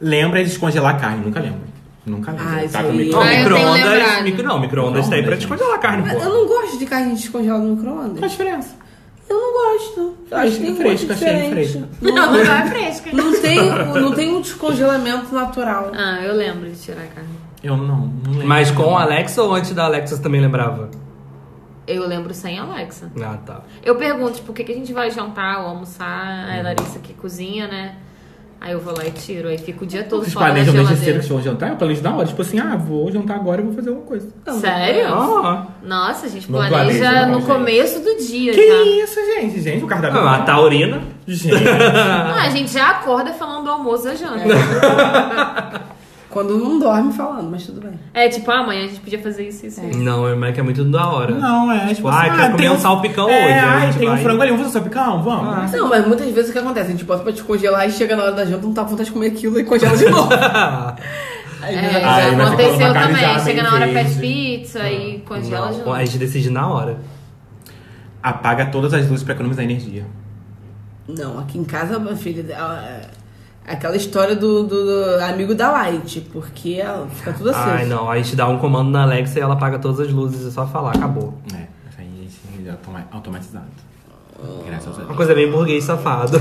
Lembra de descongelar a carne. Nunca lembro. Nunca lembro. Ah, tá Ah, eu tenho micro-ondas. Micro, não, micro-ondas tá aí pra Micro-ondas, descongelar a carne, Mas eu não gosto de carne descongelada no Qual a micro-ondas. diferença? Eu não gosto. Eu acho que tem um Fresca, gosto achei fresca. Não, não é fresca. Não tem, não tem um descongelamento natural. Ah, eu lembro de tirar a carne. Eu não, não lembro. Mas com a Alexa ou antes da Alexa você também lembrava? Eu lembro sem Alexa. Ah, tá. Eu pergunto, tipo, o que, que a gente vai jantar ou almoçar? Aí a Larissa que cozinha, né? Aí eu vou lá e tiro. Aí fico o dia todo Vocês fora da planejam cedo geladeira. que vocês vão jantar? Eu planejo na hora. Tipo assim, ah, vou jantar agora e vou fazer alguma coisa. Sério? Ó. Nossa, a gente Não planeja planeja, não, no gente. Ah. começo do dia Que já. isso, gente? Gente, o cardápio... Ah, a taurina. Gente. Não, a gente já acorda falando do almoço da janta. [laughs] Quando não dorme falando, mas tudo bem. É, tipo, ah, amanhã a gente podia fazer isso e isso. isso. Não, é que é muito da hora. Não, é tipo Ah, assim, quer comer tem um salpicão é, hoje, Ai, gente tem um frango ali, vamos fazer salpicão? Vamos. Não, mas muitas vezes o que acontece? A gente bota pra descongelar e chega na hora da janta, não tá com vontade de comer aquilo e congela de novo. [laughs] Aí, É, Ah, já aconteceu também. Chega na hora, pede pizza e congela de novo. a gente decide na hora. Apaga todas as luzes pra economizar energia. Não, aqui em casa, minha filha, é aquela história do, do- do amigo da Light, porque ela fica tudo aceso. Ai, não. A gente dá um comando na Alexa e ela apaga todas as luzes. É só falar, acabou. É, isso aí automatizado. Graças a Uma coisa bem burguês safado.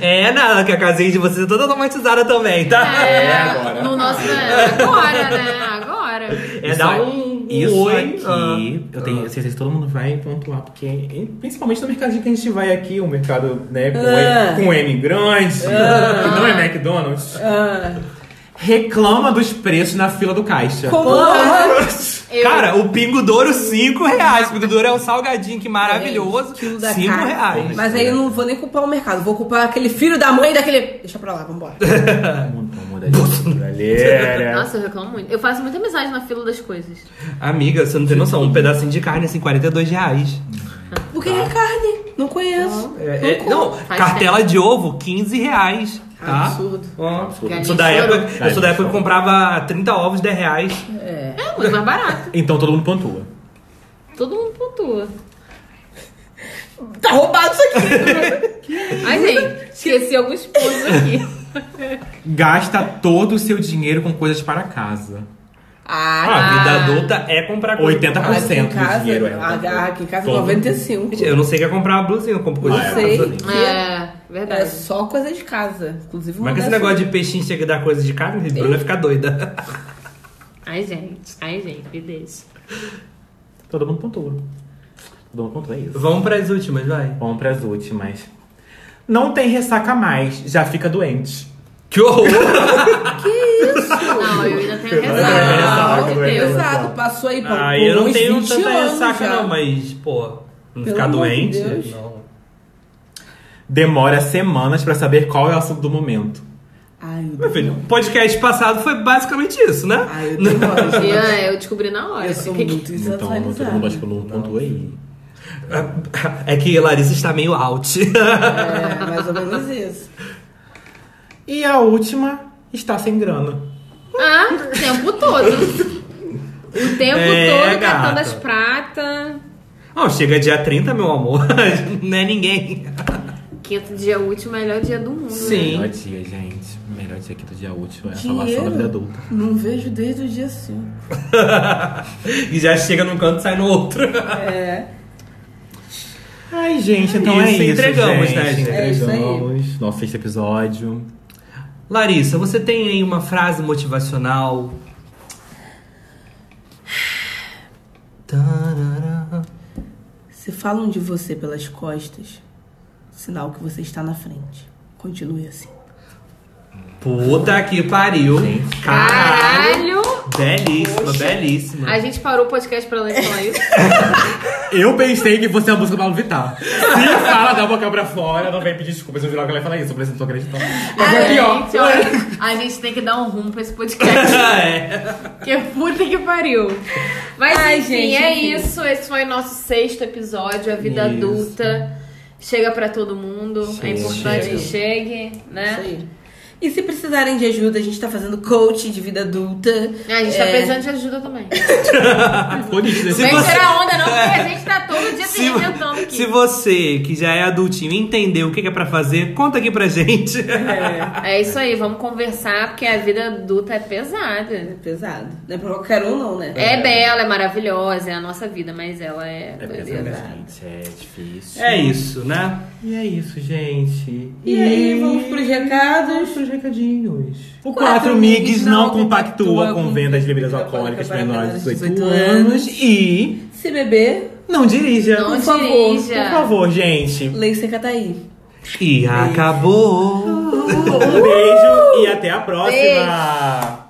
É, [laughs] nada, que a casinha de vocês é toda automatizada também, tá? É, agora. No nosso. é, Agora, né? Agora. É Isso dar aí- um, um Isso oi. aqui, ah. eu tenho certeza que todo mundo vai pontuar, porque principalmente no mercadinho que a gente vai aqui, o mercado né, com, Ah. M, com M grande, que [laughs] não é McDonald's, Ah, reclama dos preços na fila do caixa. como Eu- [laughs] Cara, o Pingo Douro, 5 reais. O Pingo Douro é um salgadinho que maravilhoso. quilo da 5 carne. reais. Mas aí eu não vou nem culpar o mercado, vou culpar aquele filho da mãe daquele. Deixa pra lá, vambora. [laughs] [laughs] Nossa, eu reclamo muito. Eu faço muita amizade na fila das coisas. Amiga, você não tem noção. Um pedacinho de carne, assim, 42 reais. O que é carne? Não conheço. É, é, não, Faz cartela de ovo, 15 reais. Tá? Absurdo. Ó, Galinha Eu sou da época, eu sou da época que comprava 30 ovos, 10 reais. É. É muito mais barato. Então todo mundo pontua. Todo mundo pontua. Tá roubado isso aqui. [laughs] Ai, gente, esqueci alguns pontos aqui. [laughs] Gasta todo o seu dinheiro com coisas para casa. Ah, Ah, a vida adulta é comprar coisa. 80%. aqui em do casa, dinheiro é. ah, aqui em casa Todo. 95. Gente, Eu não sei o que é comprar uma blusinha, eu compro coisa de é, sei. casa. Que É, É verdade. só coisa de casa. Inclusive Mas que esse negócio de peixinho chega a dar coisa de carne, Bruna vai ficar doida. Ai, gente. Ai, gente, me deixa. Todo mundo pontua. Todo mundo pontua, é isso. Vamos pras últimas, vai. Vamos para as últimas. Não tem ressaca mais, já fica doente. Que horror! Não, eu ainda tenho ressaca. Deus. Exato, passou aí por, Ah, por eu não tenho 20 tanta ressaca, já. não, mas, pô, não Pelo ficar de doente. Deus. Não. Demora semanas para saber qual é o assunto do momento. Ai, Meu filho, o podcast passado foi basicamente isso, né? Ai, eu [laughs] eu descobri na hora. Eu sou Que- muito Então, todo mundo desatualizada. acho que não pontua aí. É que Larissa está meio out. É, mais ou menos isso. E a última está sem grana. Ah, o tempo todo. O tempo É, todo gata. catando as pratas. Não, chega dia 30, meu amor. [laughs] Não é ninguém. Quinto dia útil, melhor dia do mundo. Sim. Né? Melhor dia, gente. Melhor dia aqui do dia útil é a salvação da vida adulta. Não vejo desde o dia 5. [laughs] e já chega num canto e sai no outro. É. Ai, gente, então é Isso, isso. entregamos, gente. né, gente? É. Entregamos. Nosso sexto episódio. Larissa, você tem aí uma frase motivacional? Se falam de você pelas costas, sinal que você está na frente. Continue assim. Puta que pariu. Gente. Caralho. Belíssima, belíssima. A gente parou o podcast pra ler falar [laughs] isso. Eu pensei que fosse a música do Paulo Vittar. Se fala da boca pra fora, não vem pedir desculpas. Eu vi logo que ela ia falar isso. Eu falei, não tô acreditando. Mas é pior. Gente, olha, a gente tem que dar um rumo pra esse podcast. [laughs] é. Que puta que pariu. Mas Ai, enfim, gente, é enfim. isso. Esse foi o nosso sexto episódio, a vida Isso. adulta. Chega pra todo mundo. É Chega. importante que chegue, né? Isso aí. E se precisarem de ajuda, a gente tá fazendo coach de vida adulta. A gente tá É, precisando de ajuda também. [laughs] Por isso, Não Se vem você- tirar onda, não, porque a gente tá todo dia se [laughs] Se, reinventando aqui. se você, que já é adultinho, entendeu o que é pra fazer, conta aqui pra gente. É isso aí, vamos conversar, porque a vida adulta é pesada. É pesado. Não é pra qualquer um, não, né? É bela, é maravilhosa, é a nossa vida, mas ela é. É doideira. pesado, gente. É difícil. É isso, né? E é isso, gente. E aí, vamos pros recados. Os recadinhos. O Quatro 4 MIGs não não compactua compactua com vendas de bebidas bebida alcoólicas para menores de para 18 18 anos. E Se beber, não dirija. Não Por favor, dirija. Por favor, gente. lei seca tá aí. E acabou. [laughs] Um beijo e até a próxima.